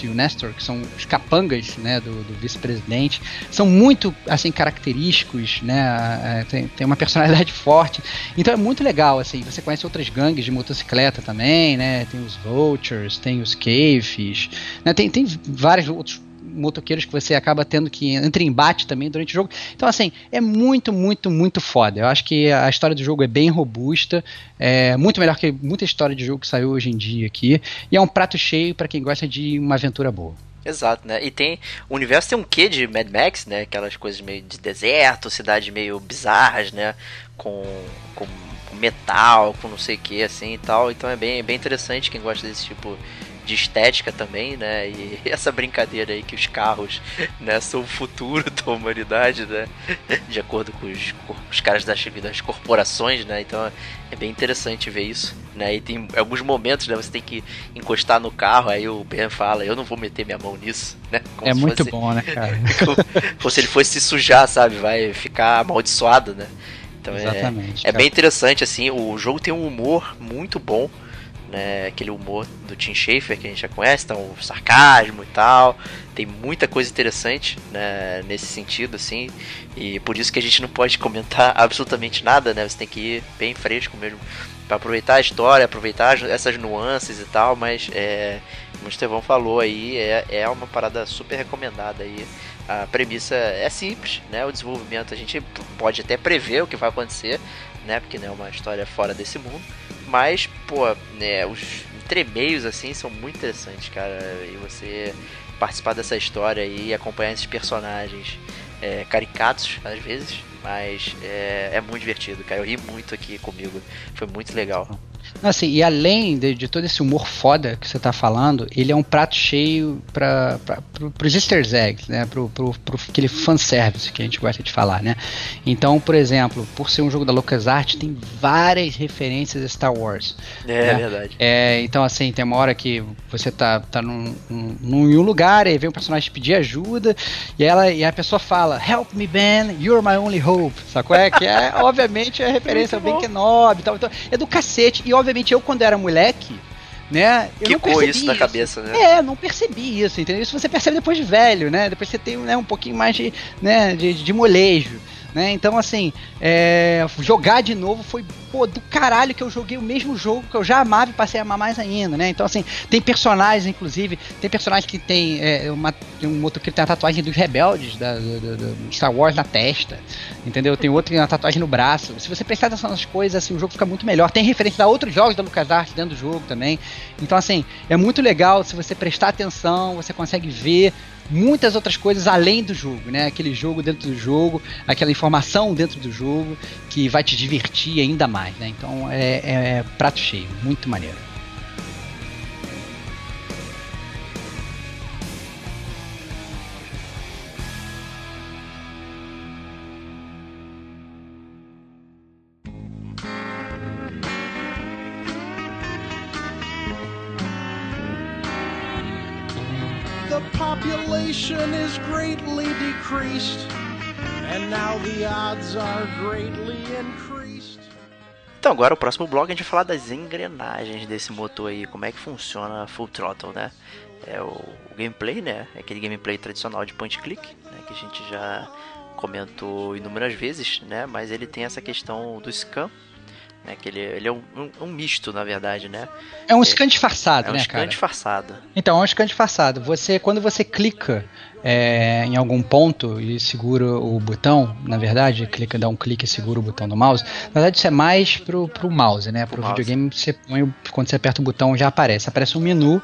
e o Nestor, que são os capangas, né, do, do vice-presidente, são muito assim característicos, né? Tem, tem uma personalidade [laughs] forte. Então é muito legal, assim, você conhece outras gangues de motocicleta também, né? Tem os Vultures, tem os Caves, né? Tem, tem vários outros motoqueiros que você acaba tendo que entrar em embate também durante o jogo. Então, assim, é muito, muito, muito foda. Eu acho que a história do jogo é bem robusta, é muito melhor que muita história de jogo que saiu hoje em dia aqui, e é um prato cheio para quem gosta de uma aventura boa. Exato, né? E tem. O universo tem um quê de Mad Max, né? Aquelas coisas meio de deserto, cidades meio bizarras, né? Com, com metal, com não sei o que, assim e tal. Então é bem, bem interessante quem gosta desse tipo de estética também, né? E [laughs] essa brincadeira aí que os carros, né, são o futuro [laughs] da humanidade, né? De acordo com os, com os caras das, das corporações, né? Então é bem interessante ver isso, né? E tem alguns momentos, né, você tem que encostar no carro, aí o Ben fala, eu não vou meter minha mão nisso, [laughs] né? Como é muito fosse, bom, né, cara? como, se ele fosse se sujar, sabe? Vai ficar amaldiçoado, né? Então é, Exatamente, é, é bem interessante, assim, o jogo tem um humor muito bom, né? Aquele humor do Tim Schafer que a gente já conhece, então o sarcasmo e tal. Tem muita coisa interessante né, nesse sentido, assim. E por isso que a gente não pode comentar [laughs] absolutamente nada, né? Você tem que ir bem fresco mesmo para aproveitar a história, aproveitar essas nuances e tal, mas é, como o Estevão falou aí, é, é uma parada super recomendada aí. A premissa é simples, né? O desenvolvimento a gente pode até prever o que vai acontecer, né? Porque não é uma história fora desse mundo. Mas, pô, né, os entremeios assim são muito interessantes, cara. E você participar dessa história e acompanhar esses personagens é, caricatos às vezes, mas é, é muito divertido, cara. Eu ri muito aqui comigo, foi muito legal. Assim, e além de, de, todo esse humor foda que você tá falando, ele é um prato cheio para pro, os easter eggs, né? Pro, pro, pro aquele fanservice que a gente gosta de falar, né? Então, por exemplo, por ser um jogo da LucasArts, tem várias referências a Star Wars. É, né? verdade. É, então, assim, tem uma hora que você tá, tá num, num, num lugar e vem um personagem pedir ajuda e, ela, e a pessoa fala, Help me, Ben, you're my only hope. Sacou? É, que é, [laughs] obviamente, é referência ao Ben Kenobi e tal. Então, é do cacete. E, obviamente, eu, quando era moleque, né? Eu que não isso na cabeça, né? É, não percebi isso, entendeu? Isso você percebe depois de velho, né? Depois você tem né, um pouquinho mais de, né, de, de molejo. Né? Então, assim, é, jogar de novo foi pô, do caralho que eu joguei o mesmo jogo que eu já amava e passei a amar mais ainda, né? Então, assim, tem personagens, inclusive, tem personagens que tem é, uma, um outro que tem a tatuagem dos rebeldes da, do, do Star Wars na testa, entendeu? Tem outro que tem uma tatuagem no braço. Se você prestar atenção nas coisas, assim, o jogo fica muito melhor. Tem referência a outros jogos da LucasArts dentro do jogo também. Então, assim, é muito legal. Se você prestar atenção, você consegue ver muitas outras coisas além do jogo, né? Aquele jogo dentro do jogo, aquela informação dentro do jogo que vai te divertir ainda mais, né? Então é, é, prato cheio, muito maneiro. Is greatly decreased, and now the odds are greatly increased. Então, agora o próximo bloco a gente vai falar das engrenagens desse motor aí, como é que funciona Full Throttle, né? É o, o gameplay, né? É aquele gameplay tradicional de point click, né? Que a gente já comentou inúmeras vezes, né? Mas ele tem essa questão do scan, né? Que ele, ele é um, um, um misto, na verdade, né? É um scan disfarçado, É um né, scan cara? disfarçado. Então, é um scan disfarçado. Você, quando você clica é, em algum ponto e segura o botão, na verdade, clica, dá um clique e segura o botão do mouse. Na verdade, isso é mais pro, pro mouse, né? Pro, mouse. videogame, você põe, o- quando você aperta o botão já aparece. Aparece um menu,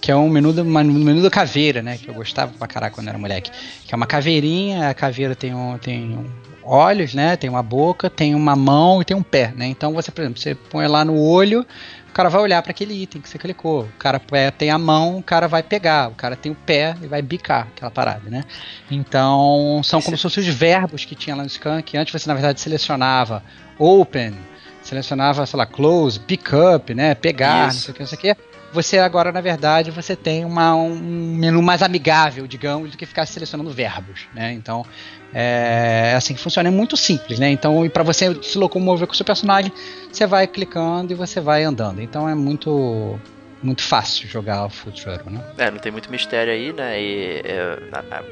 que é um menu, do, uma- um menu da caveira, né? Que eu gostava pra caraca quando era moleque. Que é uma caveirinha, a caveira tem um, tem um olhos, né? Tem uma boca, tem uma mão e tem um pé, né? Então você, por exemplo, você põe lá no olho, o cara vai olhar para aquele item que você clicou. O cara tem a mão, o cara vai pegar. O cara tem o pé e vai bicar aquela parada, né? Então, são como se fossem os verbos que tinha lá no scan, que antes você, na verdade, selecionava open, selecionava, sei lá, close, pick up, né? Pegar, não Isso. sei o que, não sei o que. Você agora, na verdade, você tem uma, um menu mais amigável, digamos, do que ficar selecionando verbos, né? Então, é assim que funciona, é muito simples, né? Então, e para você se locomover com o seu personagem, você vai clicando e você vai andando. Então é muito muito fácil jogar o Throttle, né? É, não tem muito mistério aí, né? E é, na, na-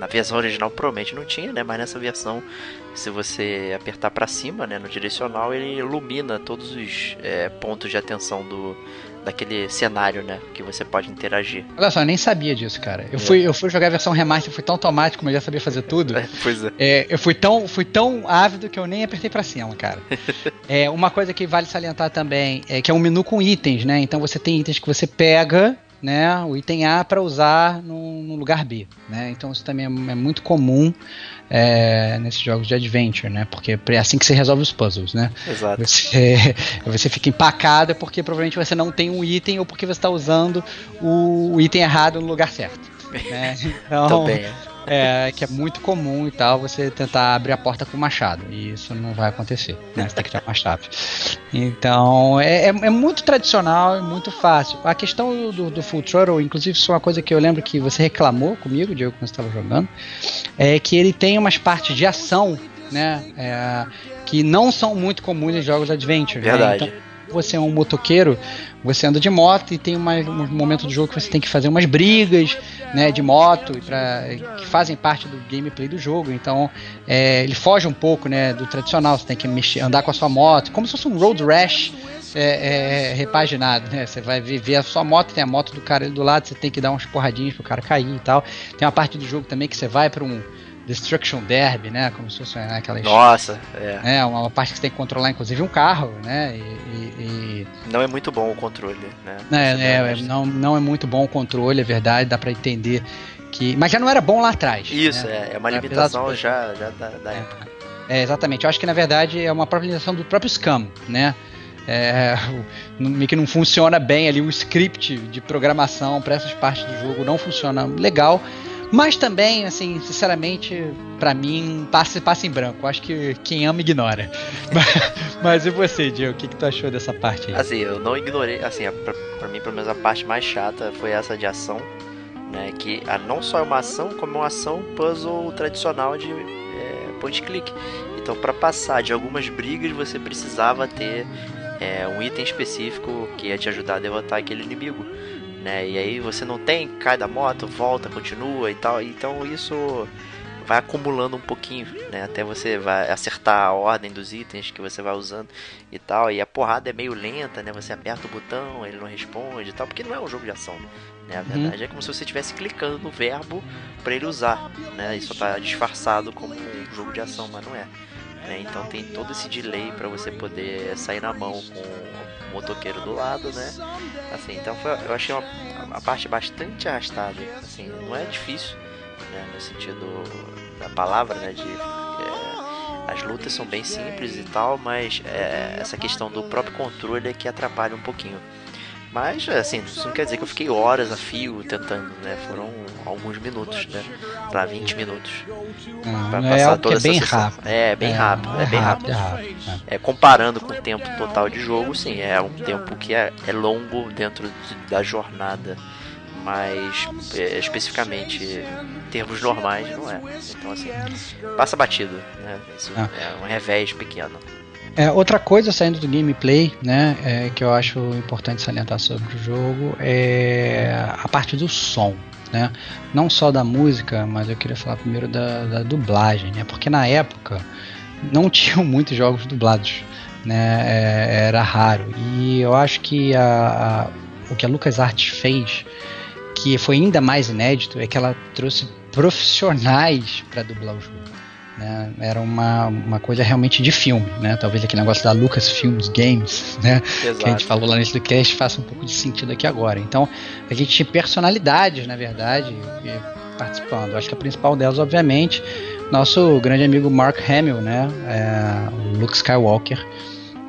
na versão original provavelmente não tinha, né? Mas nessa versão, se você apertar pra cima, né, no direcional, ele ilumina todos os é, pontos de atenção do daquele cenário, né, que você pode interagir. Olha só, eu nem sabia disso, cara. Eu É. fui, eu fui jogar a versão remaster, fui tão automático, mas eu já sabia fazer tudo. [laughs] pois é. É, eu fui tão, fui tão ávido que eu nem apertei pra cima, cara. [laughs] É, uma coisa que vale salientar também é que é um menu com itens, né? Então você tem itens que você pega, né? O item A para usar no, no lugar B, né? Então isso também é, é muito comum é, nesses jogos de adventure, né? Porque é assim que você resolve os puzzles, né? Exato. Você, [laughs] você fica empacado é porque provavelmente você não tem um item ou porque você está usando o, o item errado no lugar certo. Né? [laughs] Então, Também. É. que é muito comum e tal, você tentar abrir a porta com machado. E isso não vai acontecer, né? Você tem que ter uma chave. Então, é, é, é muito tradicional e muito fácil. A questão do, do Full Throttle, inclusive, isso é uma coisa que eu lembro que você reclamou comigo, Diego, quando você estava jogando, é que ele tem umas partes de ação, né? é, que não são muito comuns em jogos adventure. né? Verdade. Então, você é um motoqueiro, você anda de moto e tem uma, um momento do jogo que você tem que fazer umas brigas né, de moto pra, que fazem parte do gameplay do jogo. Então é, ele foge um pouco né, do tradicional, você tem que mexer, andar com a sua moto, como se fosse um road rash. É, é, repaginado, né? Você vai viver a sua moto, tem a moto do cara ali do lado, você tem que dar umas porradinhas pro cara cair e tal. Tem uma parte do jogo também que você vai para um Destruction Derby, né? Como se fosse né, aquelas Nossa, é. é, uma parte que você tem que controlar, inclusive, um carro, né? E, e- e- Não é muito bom o controle, né? né, é, é é, não, não é muito bom o controle, é verdade, dá pra entender que. Mas já não era bom lá atrás. Isso, né? é, é uma limitação já, já da, da época. É, exatamente. Eu acho que na verdade é uma própria limitação do próprio Scam, né? É, o- que não funciona bem ali o script de programação para essas partes do jogo não funciona legal. Mas também, assim, sinceramente, pra mim, passa, passa em branco. Acho que quem ama ignora. [laughs] mas, mas e você, Diego? O que, que tu achou dessa parte aí? Assim, eu não ignorei, assim, pra, pra mim, pelo menos a parte mais chata foi essa de ação, né? Que a, não só é uma ação, como é uma ação puzzle tradicional de é, point click. Então, pra passar de algumas brigas, você precisava ter é, um item específico que ia te ajudar a derrotar aquele inimigo. Né? E aí você não tem, cai da moto, volta, continua e tal. Então isso vai acumulando um pouquinho, né? Até você vai acertar a ordem dos itens que você vai usando e tal. E a porrada é meio lenta, né? Você aperta o botão, ele não responde e tal, porque não é um jogo de ação, né? A verdade é como se você estivesse clicando no verbo para ele usar, né? Isso tá disfarçado como um jogo de ação, mas não é. Né? Então tem todo esse delay para você poder sair na mão com o motoqueiro do lado, né? Assim, então foi- eu achei uma, a parte bastante arrastada. Assim, não é difícil, né? No sentido da palavra, né? De é, as lutas são bem simples e tal, mas é, essa questão do próprio controle é que atrapalha um pouquinho. Mas, assim, isso não quer dizer que eu fiquei horas a fio tentando, né? Foram alguns minutos, né? Lá, 20 minutos. Não, pra é passar que toda é essa bem sessão. rápido. É, bem rápido, é, bem rápido. É rápido. é. É, comparando com o tempo total de jogo, sim, é um tempo que é, é longo dentro de- da jornada. mas é, especificamente em termos normais não é. Então assim, passa batido, né? Isso Ah. é um revés pequeno. É, outra coisa saindo do gameplay, né, é, que eu acho importante salientar sobre o jogo é a parte do som, né? Não só da música, mas eu queria falar primeiro da, da dublagem, né? Porque na época não [laughs] tinham muitos jogos dublados, né? É, era raro. E eu acho que a, a- o que a LucasArts fez, que foi ainda mais inédito, é que ela trouxe profissionais para dublar o jogo. Né? Era uma, uma coisa realmente de filme, né? Talvez aquele negócio da Lucasfilms Games, né? que a gente Exato. falou lá nesse cast faça um pouco de sentido aqui agora. Então, a gente tinha personalidades, na verdade, participando. Acho que a principal delas, obviamente, nosso grande amigo Mark Hamill, né? É, o Luke Skywalker,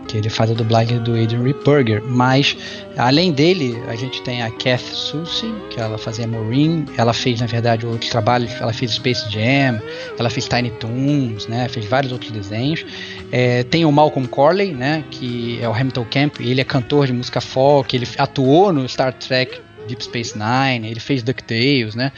que ele faz a dublagem do Adrian Ripperger. Mas, além dele, a gente tem a Kath Soucie, que ela fazia Maureen. Ela fez, na verdade, outros trabalhos. Ela fez Space Jam, ela fez Tiny Toons, né? Fez vários outros desenhos. É, tem o Malcolm Corley, né, que é o Hamilton Camp, ele é cantor de música folk, ele atuou no Star Trek Deep Space Nine, ele fez DuckTales, né,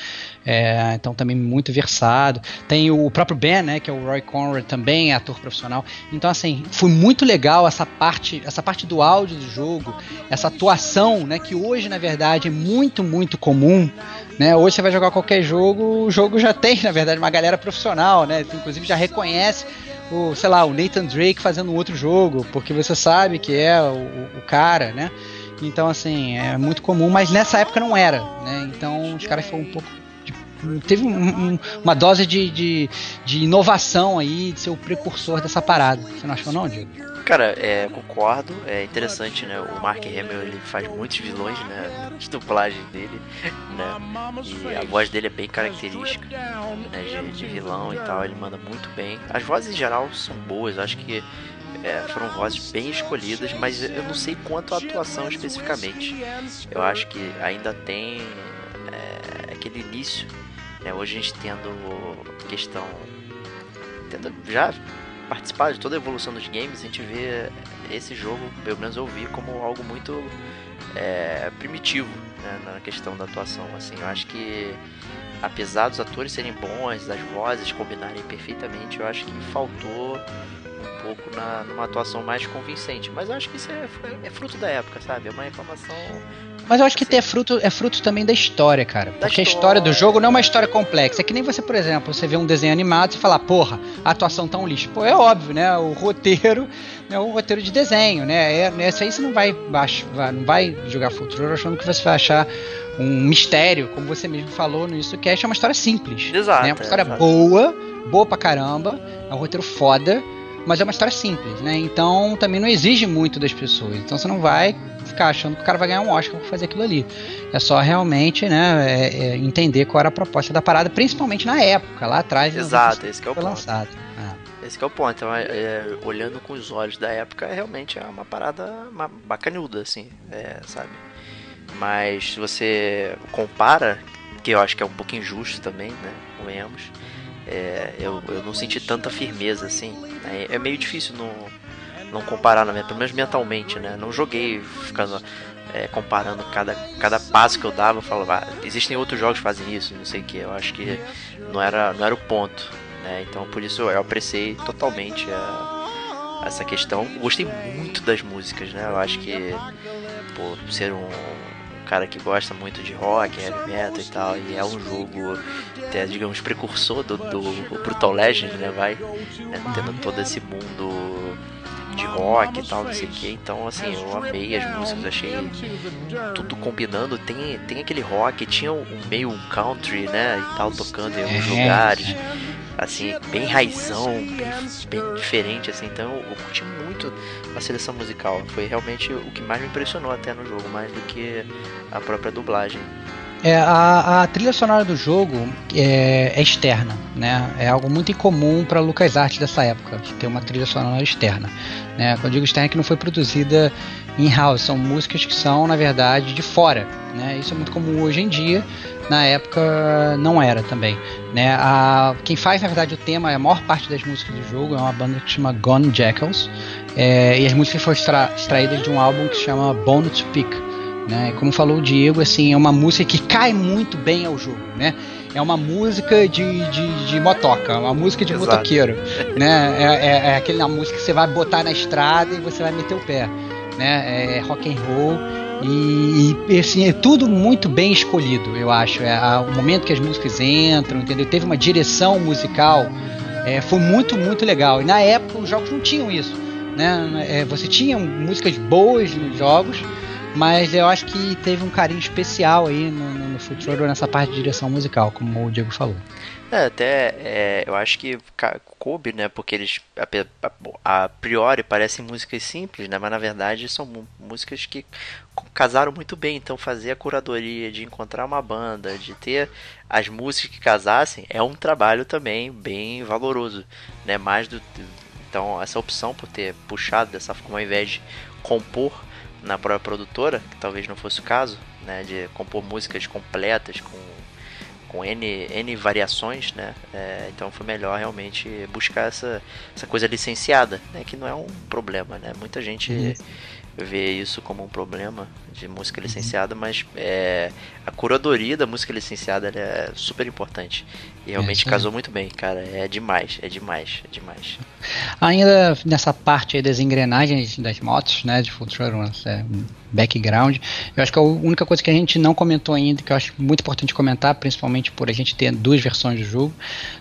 é, então também muito versado. Tem o próprio Ben, né, que é o Roy Conrad, também é ator profissional. Então assim, foi muito legal essa parte, essa parte do áudio do jogo, essa atuação, né, que hoje na verdade é muito muito comum. Né, hoje você vai jogar qualquer jogo, o jogo já tem, na verdade, uma galera profissional, né? Inclusive já reconhece o, sei lá, o Nathan Drake fazendo um outro jogo, porque você sabe que é o, o cara, né? Então, assim, é muito comum, mas nessa época não era, né? Então os caras foram um pouco. Teve um- um- uma dose de, de, de inovação aí, de ser o precursor dessa parada. Você não achou, não, Diego? Cara, é, concordo, é interessante, né? O Mark Hamill ele faz muitos vilões, né? De dublagem dele, né? E a voz dele é bem característica, né? De, de vilão e tal, ele manda muito bem. As vozes em geral são boas, acho que é, foram vozes bem escolhidas, mas eu não sei quanto a atuação especificamente. Eu acho que ainda tem é, aquele início, né? Hoje a gente tendo questão. Tendo já participar de toda a evolução dos games, a gente vê esse jogo, pelo menos eu vi, como algo muito é, primitivo né, na questão da atuação. Assim, eu acho que apesar dos atores serem bons, das vozes combinarem perfeitamente, eu acho que faltou um pouco na, numa atuação mais convincente. Mas eu acho que isso é, é fruto da época, sabe? É uma reclamação. Mas eu acho que é fruto, é fruto também da história, cara. Porque a história do jogo não é uma história complexa. É que nem você, por exemplo, você vê um desenho animado e fala, porra, a atuação tá um lixo. Pô, é óbvio, né? O roteiro é um roteiro de desenho, né? É, nessa aí você não vai, não vai jogar futuro achando que você vai achar um mistério, como você mesmo falou no Isso Cast, é uma história simples. Exato, né? Uma história boa, boa pra caramba, é um roteiro foda, mas é uma história simples, né? Então também não exige muito das pessoas. Então você não vai ficar achando que o cara vai ganhar um Oscar por fazer aquilo ali. É só realmente, né, é- é entender qual era a proposta da parada, principalmente na época, lá atrás. em Exato, 95, esse que é o ponto. lançado. Ah. Esse é o ponto. Então, é, é, olhando com os olhos da época, realmente é uma parada uma bacanuda, assim, é, sabe? Mas se você compara, que eu acho que é um pouco injusto também, né? Convenhamos, é, eu, eu não senti tanta firmeza, assim. Né? É meio difícil não, não comparar, né? pelo menos mentalmente, né? Não joguei ficando é, comparando cada, cada passo que eu dava, eu falava, ah, existem outros jogos que fazem isso, não sei o que. Eu acho que não era, não era o ponto, né? Então por isso eu apreciei totalmente a- essa questão. Gostei muito das músicas, né? Eu acho que por ser um cara que gosta muito de rock, heavy metal e tal, e é um jogo, até, digamos, precursor do, do Brutal Legend, né? Vai, né? tendo todo esse mundo de rock e tal, não sei o que. Então, assim, eu amei as músicas, achei tudo combinando. Tem, tem aquele rock, tinha um meio um country, né? E tal, tocando em alguns É. lugares. Assim, bem raizão, bem, bem diferente, assim. Então, eu, eu curti muito a seleção musical. Foi realmente o que mais me impressionou até no jogo, mais do que a própria dublagem. É, a, a trilha sonora do jogo é, é externa, né? É algo muito incomum para LucasArts dessa época, de ter uma trilha sonora externa. Né? Quando digo externa, é que não foi produzida in-house, são músicas que são, na verdade, de fora. Né? Isso é muito comum hoje em dia, na época não era também. Né? A, quem faz, na verdade, o tema, a maior parte das músicas do jogo é uma banda que chama Gone Jackals, é, e as músicas foram extra, extraídas de um álbum que se chama Bone to Pick Né? Como falou o Diego, assim, é uma música que cai muito bem ao jogo, né? É uma música de, de, de motoca, uma música de Exato. motoqueiro, [laughs] né? É, é, é aquela música que você vai botar na estrada e você vai meter o pé, né? É rock and roll e, e, assim é tudo muito bem escolhido, eu acho. É a- o momento que as músicas entram, entendeu? Teve uma direção musical, é, foi muito muito legal. E na época os jogos não tinham isso, né? É, você tinha músicas boas nos jogos, mas eu acho que teve um carinho especial aí no, no, no Roller nessa parte de direção musical, como o Diego falou. É, até é, eu acho que coube, né? Porque eles a, a- priori parecem músicas simples, né? Mas na verdade são músicas que casaram muito bem. Então fazer a curadoria de encontrar uma banda, de ter as músicas que casassem, é um trabalho também bem valoroso, né? Mais do então essa opção por ter puxado dessa forma ao invés de compor na própria produtora, que talvez não fosse o caso, né? De compor músicas completas com com N, N variações, né? É, então foi melhor realmente buscar essa, essa coisa licenciada, né? Que não é um problema, né? Muita gente Uhum. vê isso como um problema de música licenciada, mas é, a curadoria da música licenciada é super importante. E realmente aí. casou muito bem, cara. É demais, é demais, é demais. Ainda nessa parte aí das engrenagens das motos, né, de Throttle, essa background, eu acho que a única coisa que a gente não comentou ainda, que eu acho muito importante comentar, principalmente por a gente ter duas versões do jogo,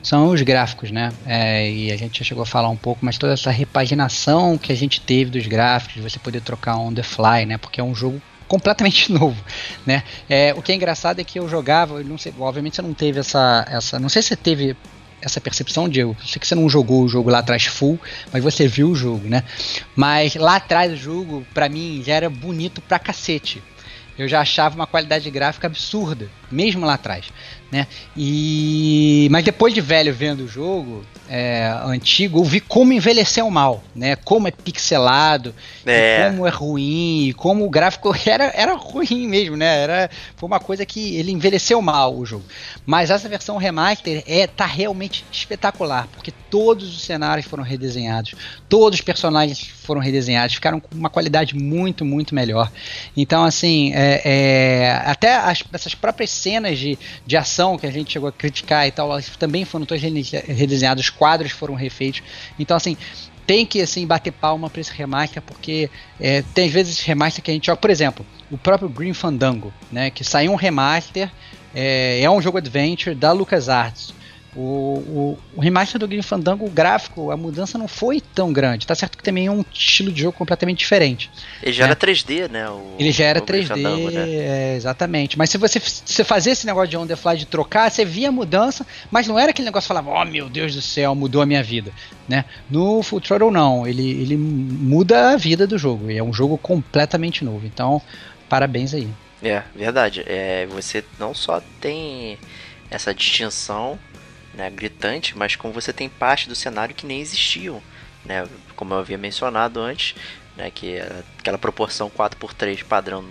são os gráficos, né, é, e a gente já chegou a falar um pouco, mas toda essa repaginação que a gente teve dos gráficos, de você poder trocar on the fly, né, porque é um jogo completamente [laughs] novo, né? É, o que é engraçado é que eu jogava, não sei, obviamente você não teve essa, essa, não sei se você teve essa percepção, Diego. Eu sei que você não jogou o jogo lá atrás full, mas você viu o jogo, né? Mas lá atrás o jogo, pra mim, já era bonito pra cacete. Eu já achava uma qualidade gráfica absurda, mesmo lá atrás, né? E mas depois de velho vendo o jogo é, antigo, eu vi como envelheceu mal, né? Como é pixelado, É. como é ruim, como o gráfico [laughs] era, era ruim mesmo, né? Era, foi uma coisa que ele envelheceu mal o jogo. Mas essa versão remaster é, tá realmente espetacular, porque todos os cenários foram redesenhados, todos os personagens foram redesenhados, ficaram com uma qualidade muito, muito melhor. Então, assim, é, é, até as, essas próprias cenas de, de ação que a gente chegou a criticar e tal, também foram todas rede- redesenhadas, os quadros foram refeitos. Então, assim, tem que assim bater palma para esse remaster porque é, tem às vezes remaster que a gente joga, por exemplo, o próprio Green Fandango, né, que saiu um remaster, é, é um jogo adventure da LucasArts. O, o, o remaster do Green Fandango, o gráfico, a mudança não foi tão grande. Tá certo que também é um estilo de jogo completamente diferente. Ele já É. era 3D, né? O, Ele já era o Grim 3D, Fandango, né? é, exatamente. Mas se você, se fazer esse negócio de on the fly de trocar, você via a mudança, mas não era aquele negócio que falava, oh meu Deus do céu, mudou a minha vida. Né? No Full Throttle não, ele, ele muda a vida do jogo. e É um jogo completamente novo. Então, parabéns aí. É, verdade. É, você não só tem essa distinção né, gritante, mas como você tem parte do cenário que nem existiam. Né? Como eu havia mencionado antes, né, que é aquela proporção 4x3 padrão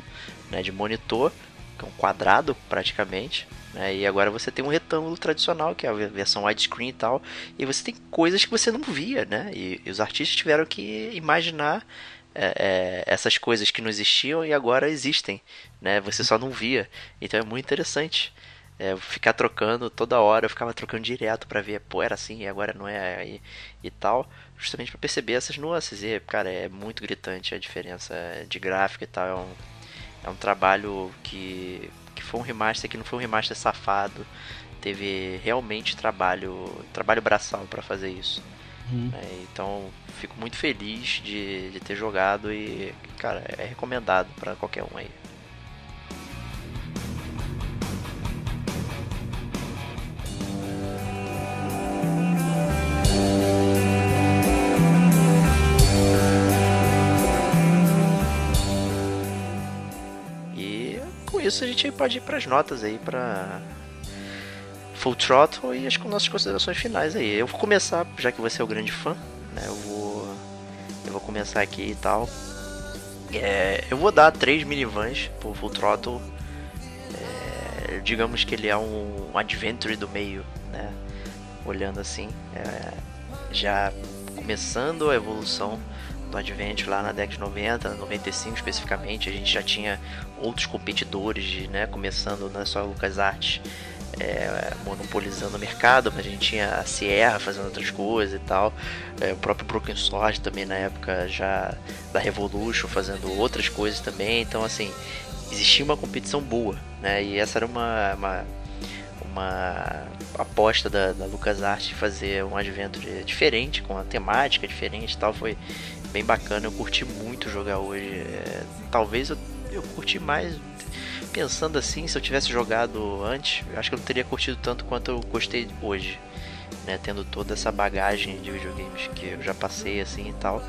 né, de monitor, que é um quadrado praticamente. Né, e agora você tem um retângulo tradicional, que é a versão widescreen e tal. E você tem coisas que você não via, né? E, e os artistas tiveram que imaginar é, é, essas coisas que não existiam e agora existem, né? Você só não via. Então é muito interessante. É, ficar trocando toda hora, eu ficava trocando direto pra ver, pô, era assim e agora não é e, e tal, justamente pra perceber essas nuances. E, cara, é muito gritante a diferença de gráfico e tal. É um, é um trabalho que, que foi um remaster que não foi um remaster safado. Teve realmente trabalho, trabalho braçal pra fazer isso. Uhum. É, então, fico muito feliz de, de ter jogado e, cara, é recomendado pra qualquer um aí. Isso a gente pode ir pras notas aí pra Full Throttle e as nossas considerações finais aí. Eu vou começar, já que você é o grande fã, né? Eu vou eu vou começar aqui e tal. É, eu vou dar três minivans pro Full Throttle. É, digamos que ele é um, um adventure do meio, né? Olhando assim, é, já começando a evolução do Advent lá na década de 90, 95 especificamente, a gente já tinha outros competidores, né, começando não é só LucasArts é, monopolizando o mercado, mas a gente tinha a Sierra fazendo outras coisas e tal, é, o próprio Broken Sword também na época já da Revolution fazendo outras coisas também, então assim, existia uma competição boa, né, e essa era uma, uma uma aposta da, da LucasArts de fazer um advento diferente, com a temática diferente e tal, foi bem bacana, eu curti muito jogar hoje. É, talvez eu, eu curti mais pensando assim, se eu tivesse jogado antes, acho que eu não teria curtido tanto quanto eu gostei hoje. Né, tendo toda essa bagagem de videogames que eu já passei assim e tal.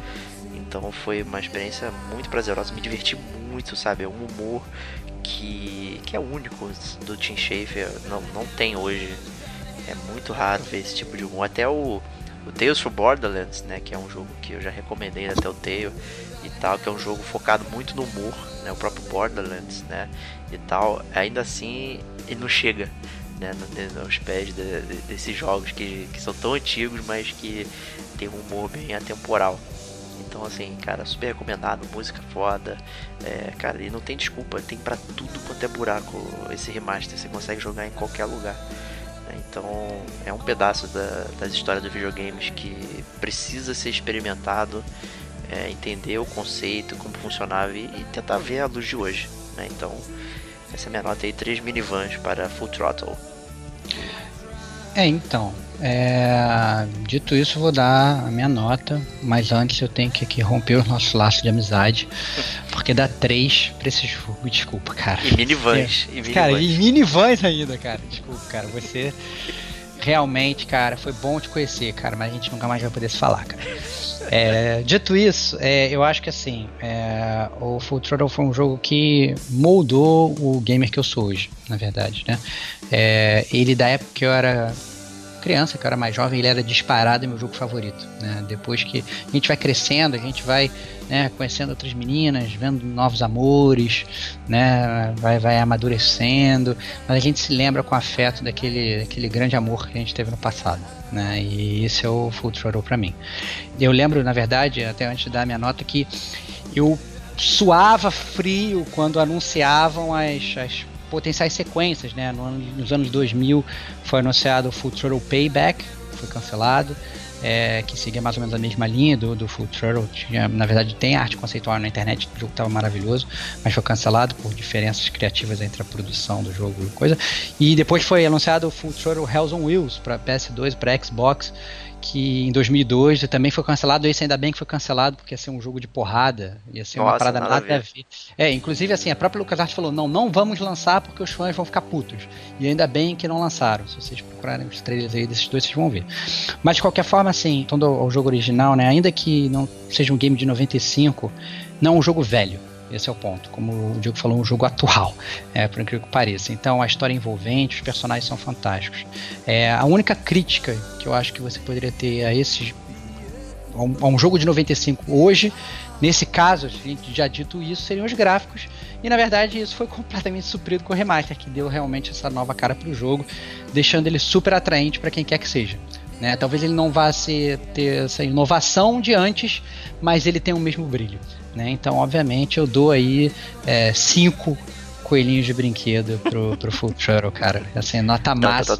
Então foi uma experiência muito prazerosa, me diverti muito, sabe? É um humor que, que é único do Tim Schafer, não, não tem hoje. É muito raro ver esse tipo de humor. Até o, o Tales from Borderlands, né, que é um jogo que eu já recomendei até o Tale e tal, que é um jogo focado muito no humor, né, o próprio Borderlands, né, e tal. Ainda assim, ele não chega, né, nos pés de, de, desses jogos que, que são tão antigos, mas que tem um humor bem atemporal. Então, assim, cara, super recomendado, música foda. É, cara, e não tem desculpa, tem para tudo quanto é buraco esse remaster. Você consegue jogar em qualquer lugar. Então, é um pedaço da, das histórias dos videogames que precisa ser experimentado, é, entender o conceito, como funcionava e, e, tentar ver a luz de hoje. Né? Então, essa é a minha nota aí: 3 minivans para Full Throttle. É, então, é, dito isso, vou dar a minha nota, mas antes eu tenho que aqui romper os nossos laços de amizade, porque dá 3 pra esse jogo, desculpa, cara. E minivans. É, e cara, minivans. e minivans ainda, cara, desculpa, cara, você realmente, cara, foi bom te conhecer, cara, mas a gente nunca mais vai poder se falar, cara. É, dito isso, é, eu acho que assim, é, o Full Throttle foi um jogo que moldou o gamer que eu sou hoje, na verdade, né? É, ele da época que eu era criança, que eu era mais jovem, ele era disparado meu jogo favorito. Né? Depois que a gente vai crescendo, a gente vai né, conhecendo outras meninas, vendo novos amores, né, vai, vai amadurecendo, mas a gente se lembra com afeto daquele, daquele grande amor que a gente teve no passado. Né? E esse é o Full Throttle para mim. Eu lembro, na verdade, até antes de dar minha nota, que eu suava frio quando anunciavam as, as potenciais sequências, né? No nos anos 2000 foi anunciado o Throttle Payback, foi cancelado, é, que seguia mais ou menos a mesma linha do, do Full. Tinha, na verdade, tem arte conceitual na internet, o jogo estava maravilhoso, mas foi cancelado por diferenças criativas entre a produção do jogo e coisa. E depois foi anunciado o Full Hells on Wheels para PS2, para Xbox que em 2002 também foi cancelado. Esse ainda bem que foi cancelado, porque ia ser um jogo de porrada, ia ser Nossa, uma parada nada, nada a ver. É, inclusive assim, a própria LucasArts falou: não, não vamos lançar porque os fãs vão ficar putos. E ainda bem que não lançaram. Se vocês procurarem os trailers aí desses dois, vocês vão ver. Mas de qualquer forma, assim, todo o jogo original, né, ainda que não seja um game de 95, não é um jogo velho. Esse é o ponto. Como o Diego falou, um jogo atual, é, por incrível que pareça. Então, a história é envolvente, os personagens são fantásticos. É, a única crítica que eu acho que você poderia ter a esse a um, a um jogo de 95 hoje, nesse caso, a gente já dito isso, seriam os gráficos. E na verdade isso foi [laughs] completamente suprido com o remaster, que deu realmente essa nova cara para o jogo, deixando ele super atraente para quem quer que seja. Né? Talvez ele não vá ser, ter essa inovação de antes, mas ele tem o mesmo brilho. Né? Então, obviamente, eu dou aí é, cinco coelhinhos de brinquedo pro, pro Full Throttle, cara. Assim, nota máxima.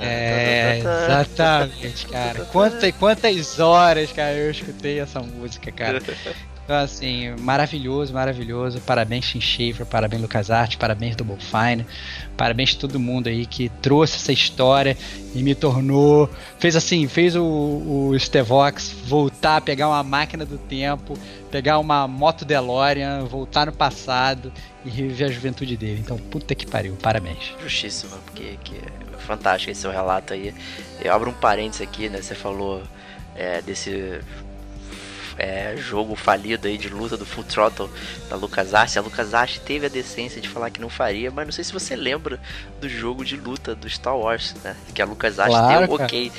É, exatamente, cara. Quantas, quantas horas, cara, eu escutei essa música, cara. Então, assim, maravilhoso, maravilhoso. Parabéns, Tim Schafer, parabéns, Lucas Arte, parabéns, Double Fine, parabéns a todo mundo aí que trouxe essa história e me tornou. Fez assim, fez o, o Stevox voltar a pegar uma máquina do tempo, pegar uma moto DeLorean, voltar no passado e reviver a juventude dele. Então, puta que pariu, parabéns. Justíssimo, porque que é fantástico esse seu relato aí. Eu abro um parênteses aqui, né? Você falou é, desse é, jogo falido aí de luta do Full Throttle da LucasArts. A LucasArts teve a decência de falar que não faria, mas não sei se você lembra do jogo de luta do Star Wars, né? Que a LucasArts claro, deu ok,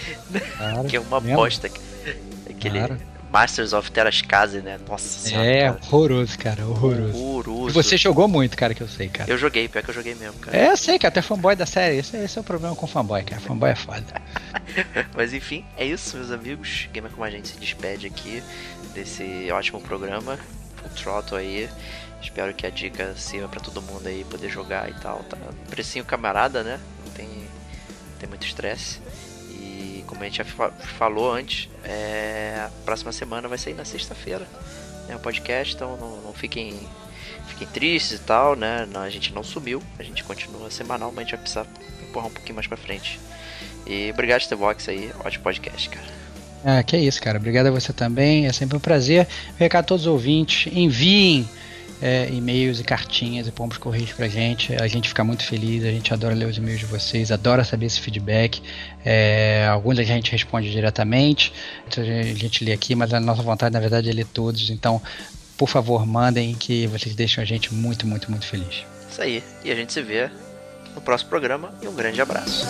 claro, [laughs] que é uma aposta. Aquele claro. Masters of Terras Case, né? Nossa senhora. É, cara. horroroso, cara, horroroso. Horroroso, uso. Você jogou muito, cara, que eu sei, cara. Eu joguei, pior que eu joguei mesmo, cara. É, eu sei, cara, tu é fanboy da série. Esse, esse é o problema com fanboy, cara. Fanboy é foda. [laughs] Mas enfim, é isso, meus amigos. Gamer como a gente se despede aqui desse ótimo programa. O Trotto aí. Espero que a dica sirva pra todo mundo aí poder jogar e tal. Tá? Precinho camarada, né? Não tem, não tem muito estresse. Como a gente já fa- falou antes, é, a próxima semana vai sair na sexta-feira. É um podcast, então não, não fiquem, fiquem tristes e tal, né? Não, a gente não sumiu, a gente continua semanal, mas a gente vai precisar empurrar um pouquinho mais pra frente. E obrigado, Stevox aí, ótimo podcast, cara. Ah, que isso, cara. Obrigado a você também. É sempre um prazer. Recado a todos os ouvintes. Enviem é, e-mails e cartinhas e pombos correios pra gente. A gente fica muito feliz. A gente adora ler os e-mails de vocês. Adora saber esse feedback. É, alguns a gente responde diretamente. A gente lê aqui, mas a nossa vontade, na verdade, é ler todos. Então, por favor, mandem que vocês deixam a gente muito, muito, muito feliz. Isso aí. E a gente se vê no próximo programa. E um grande abraço.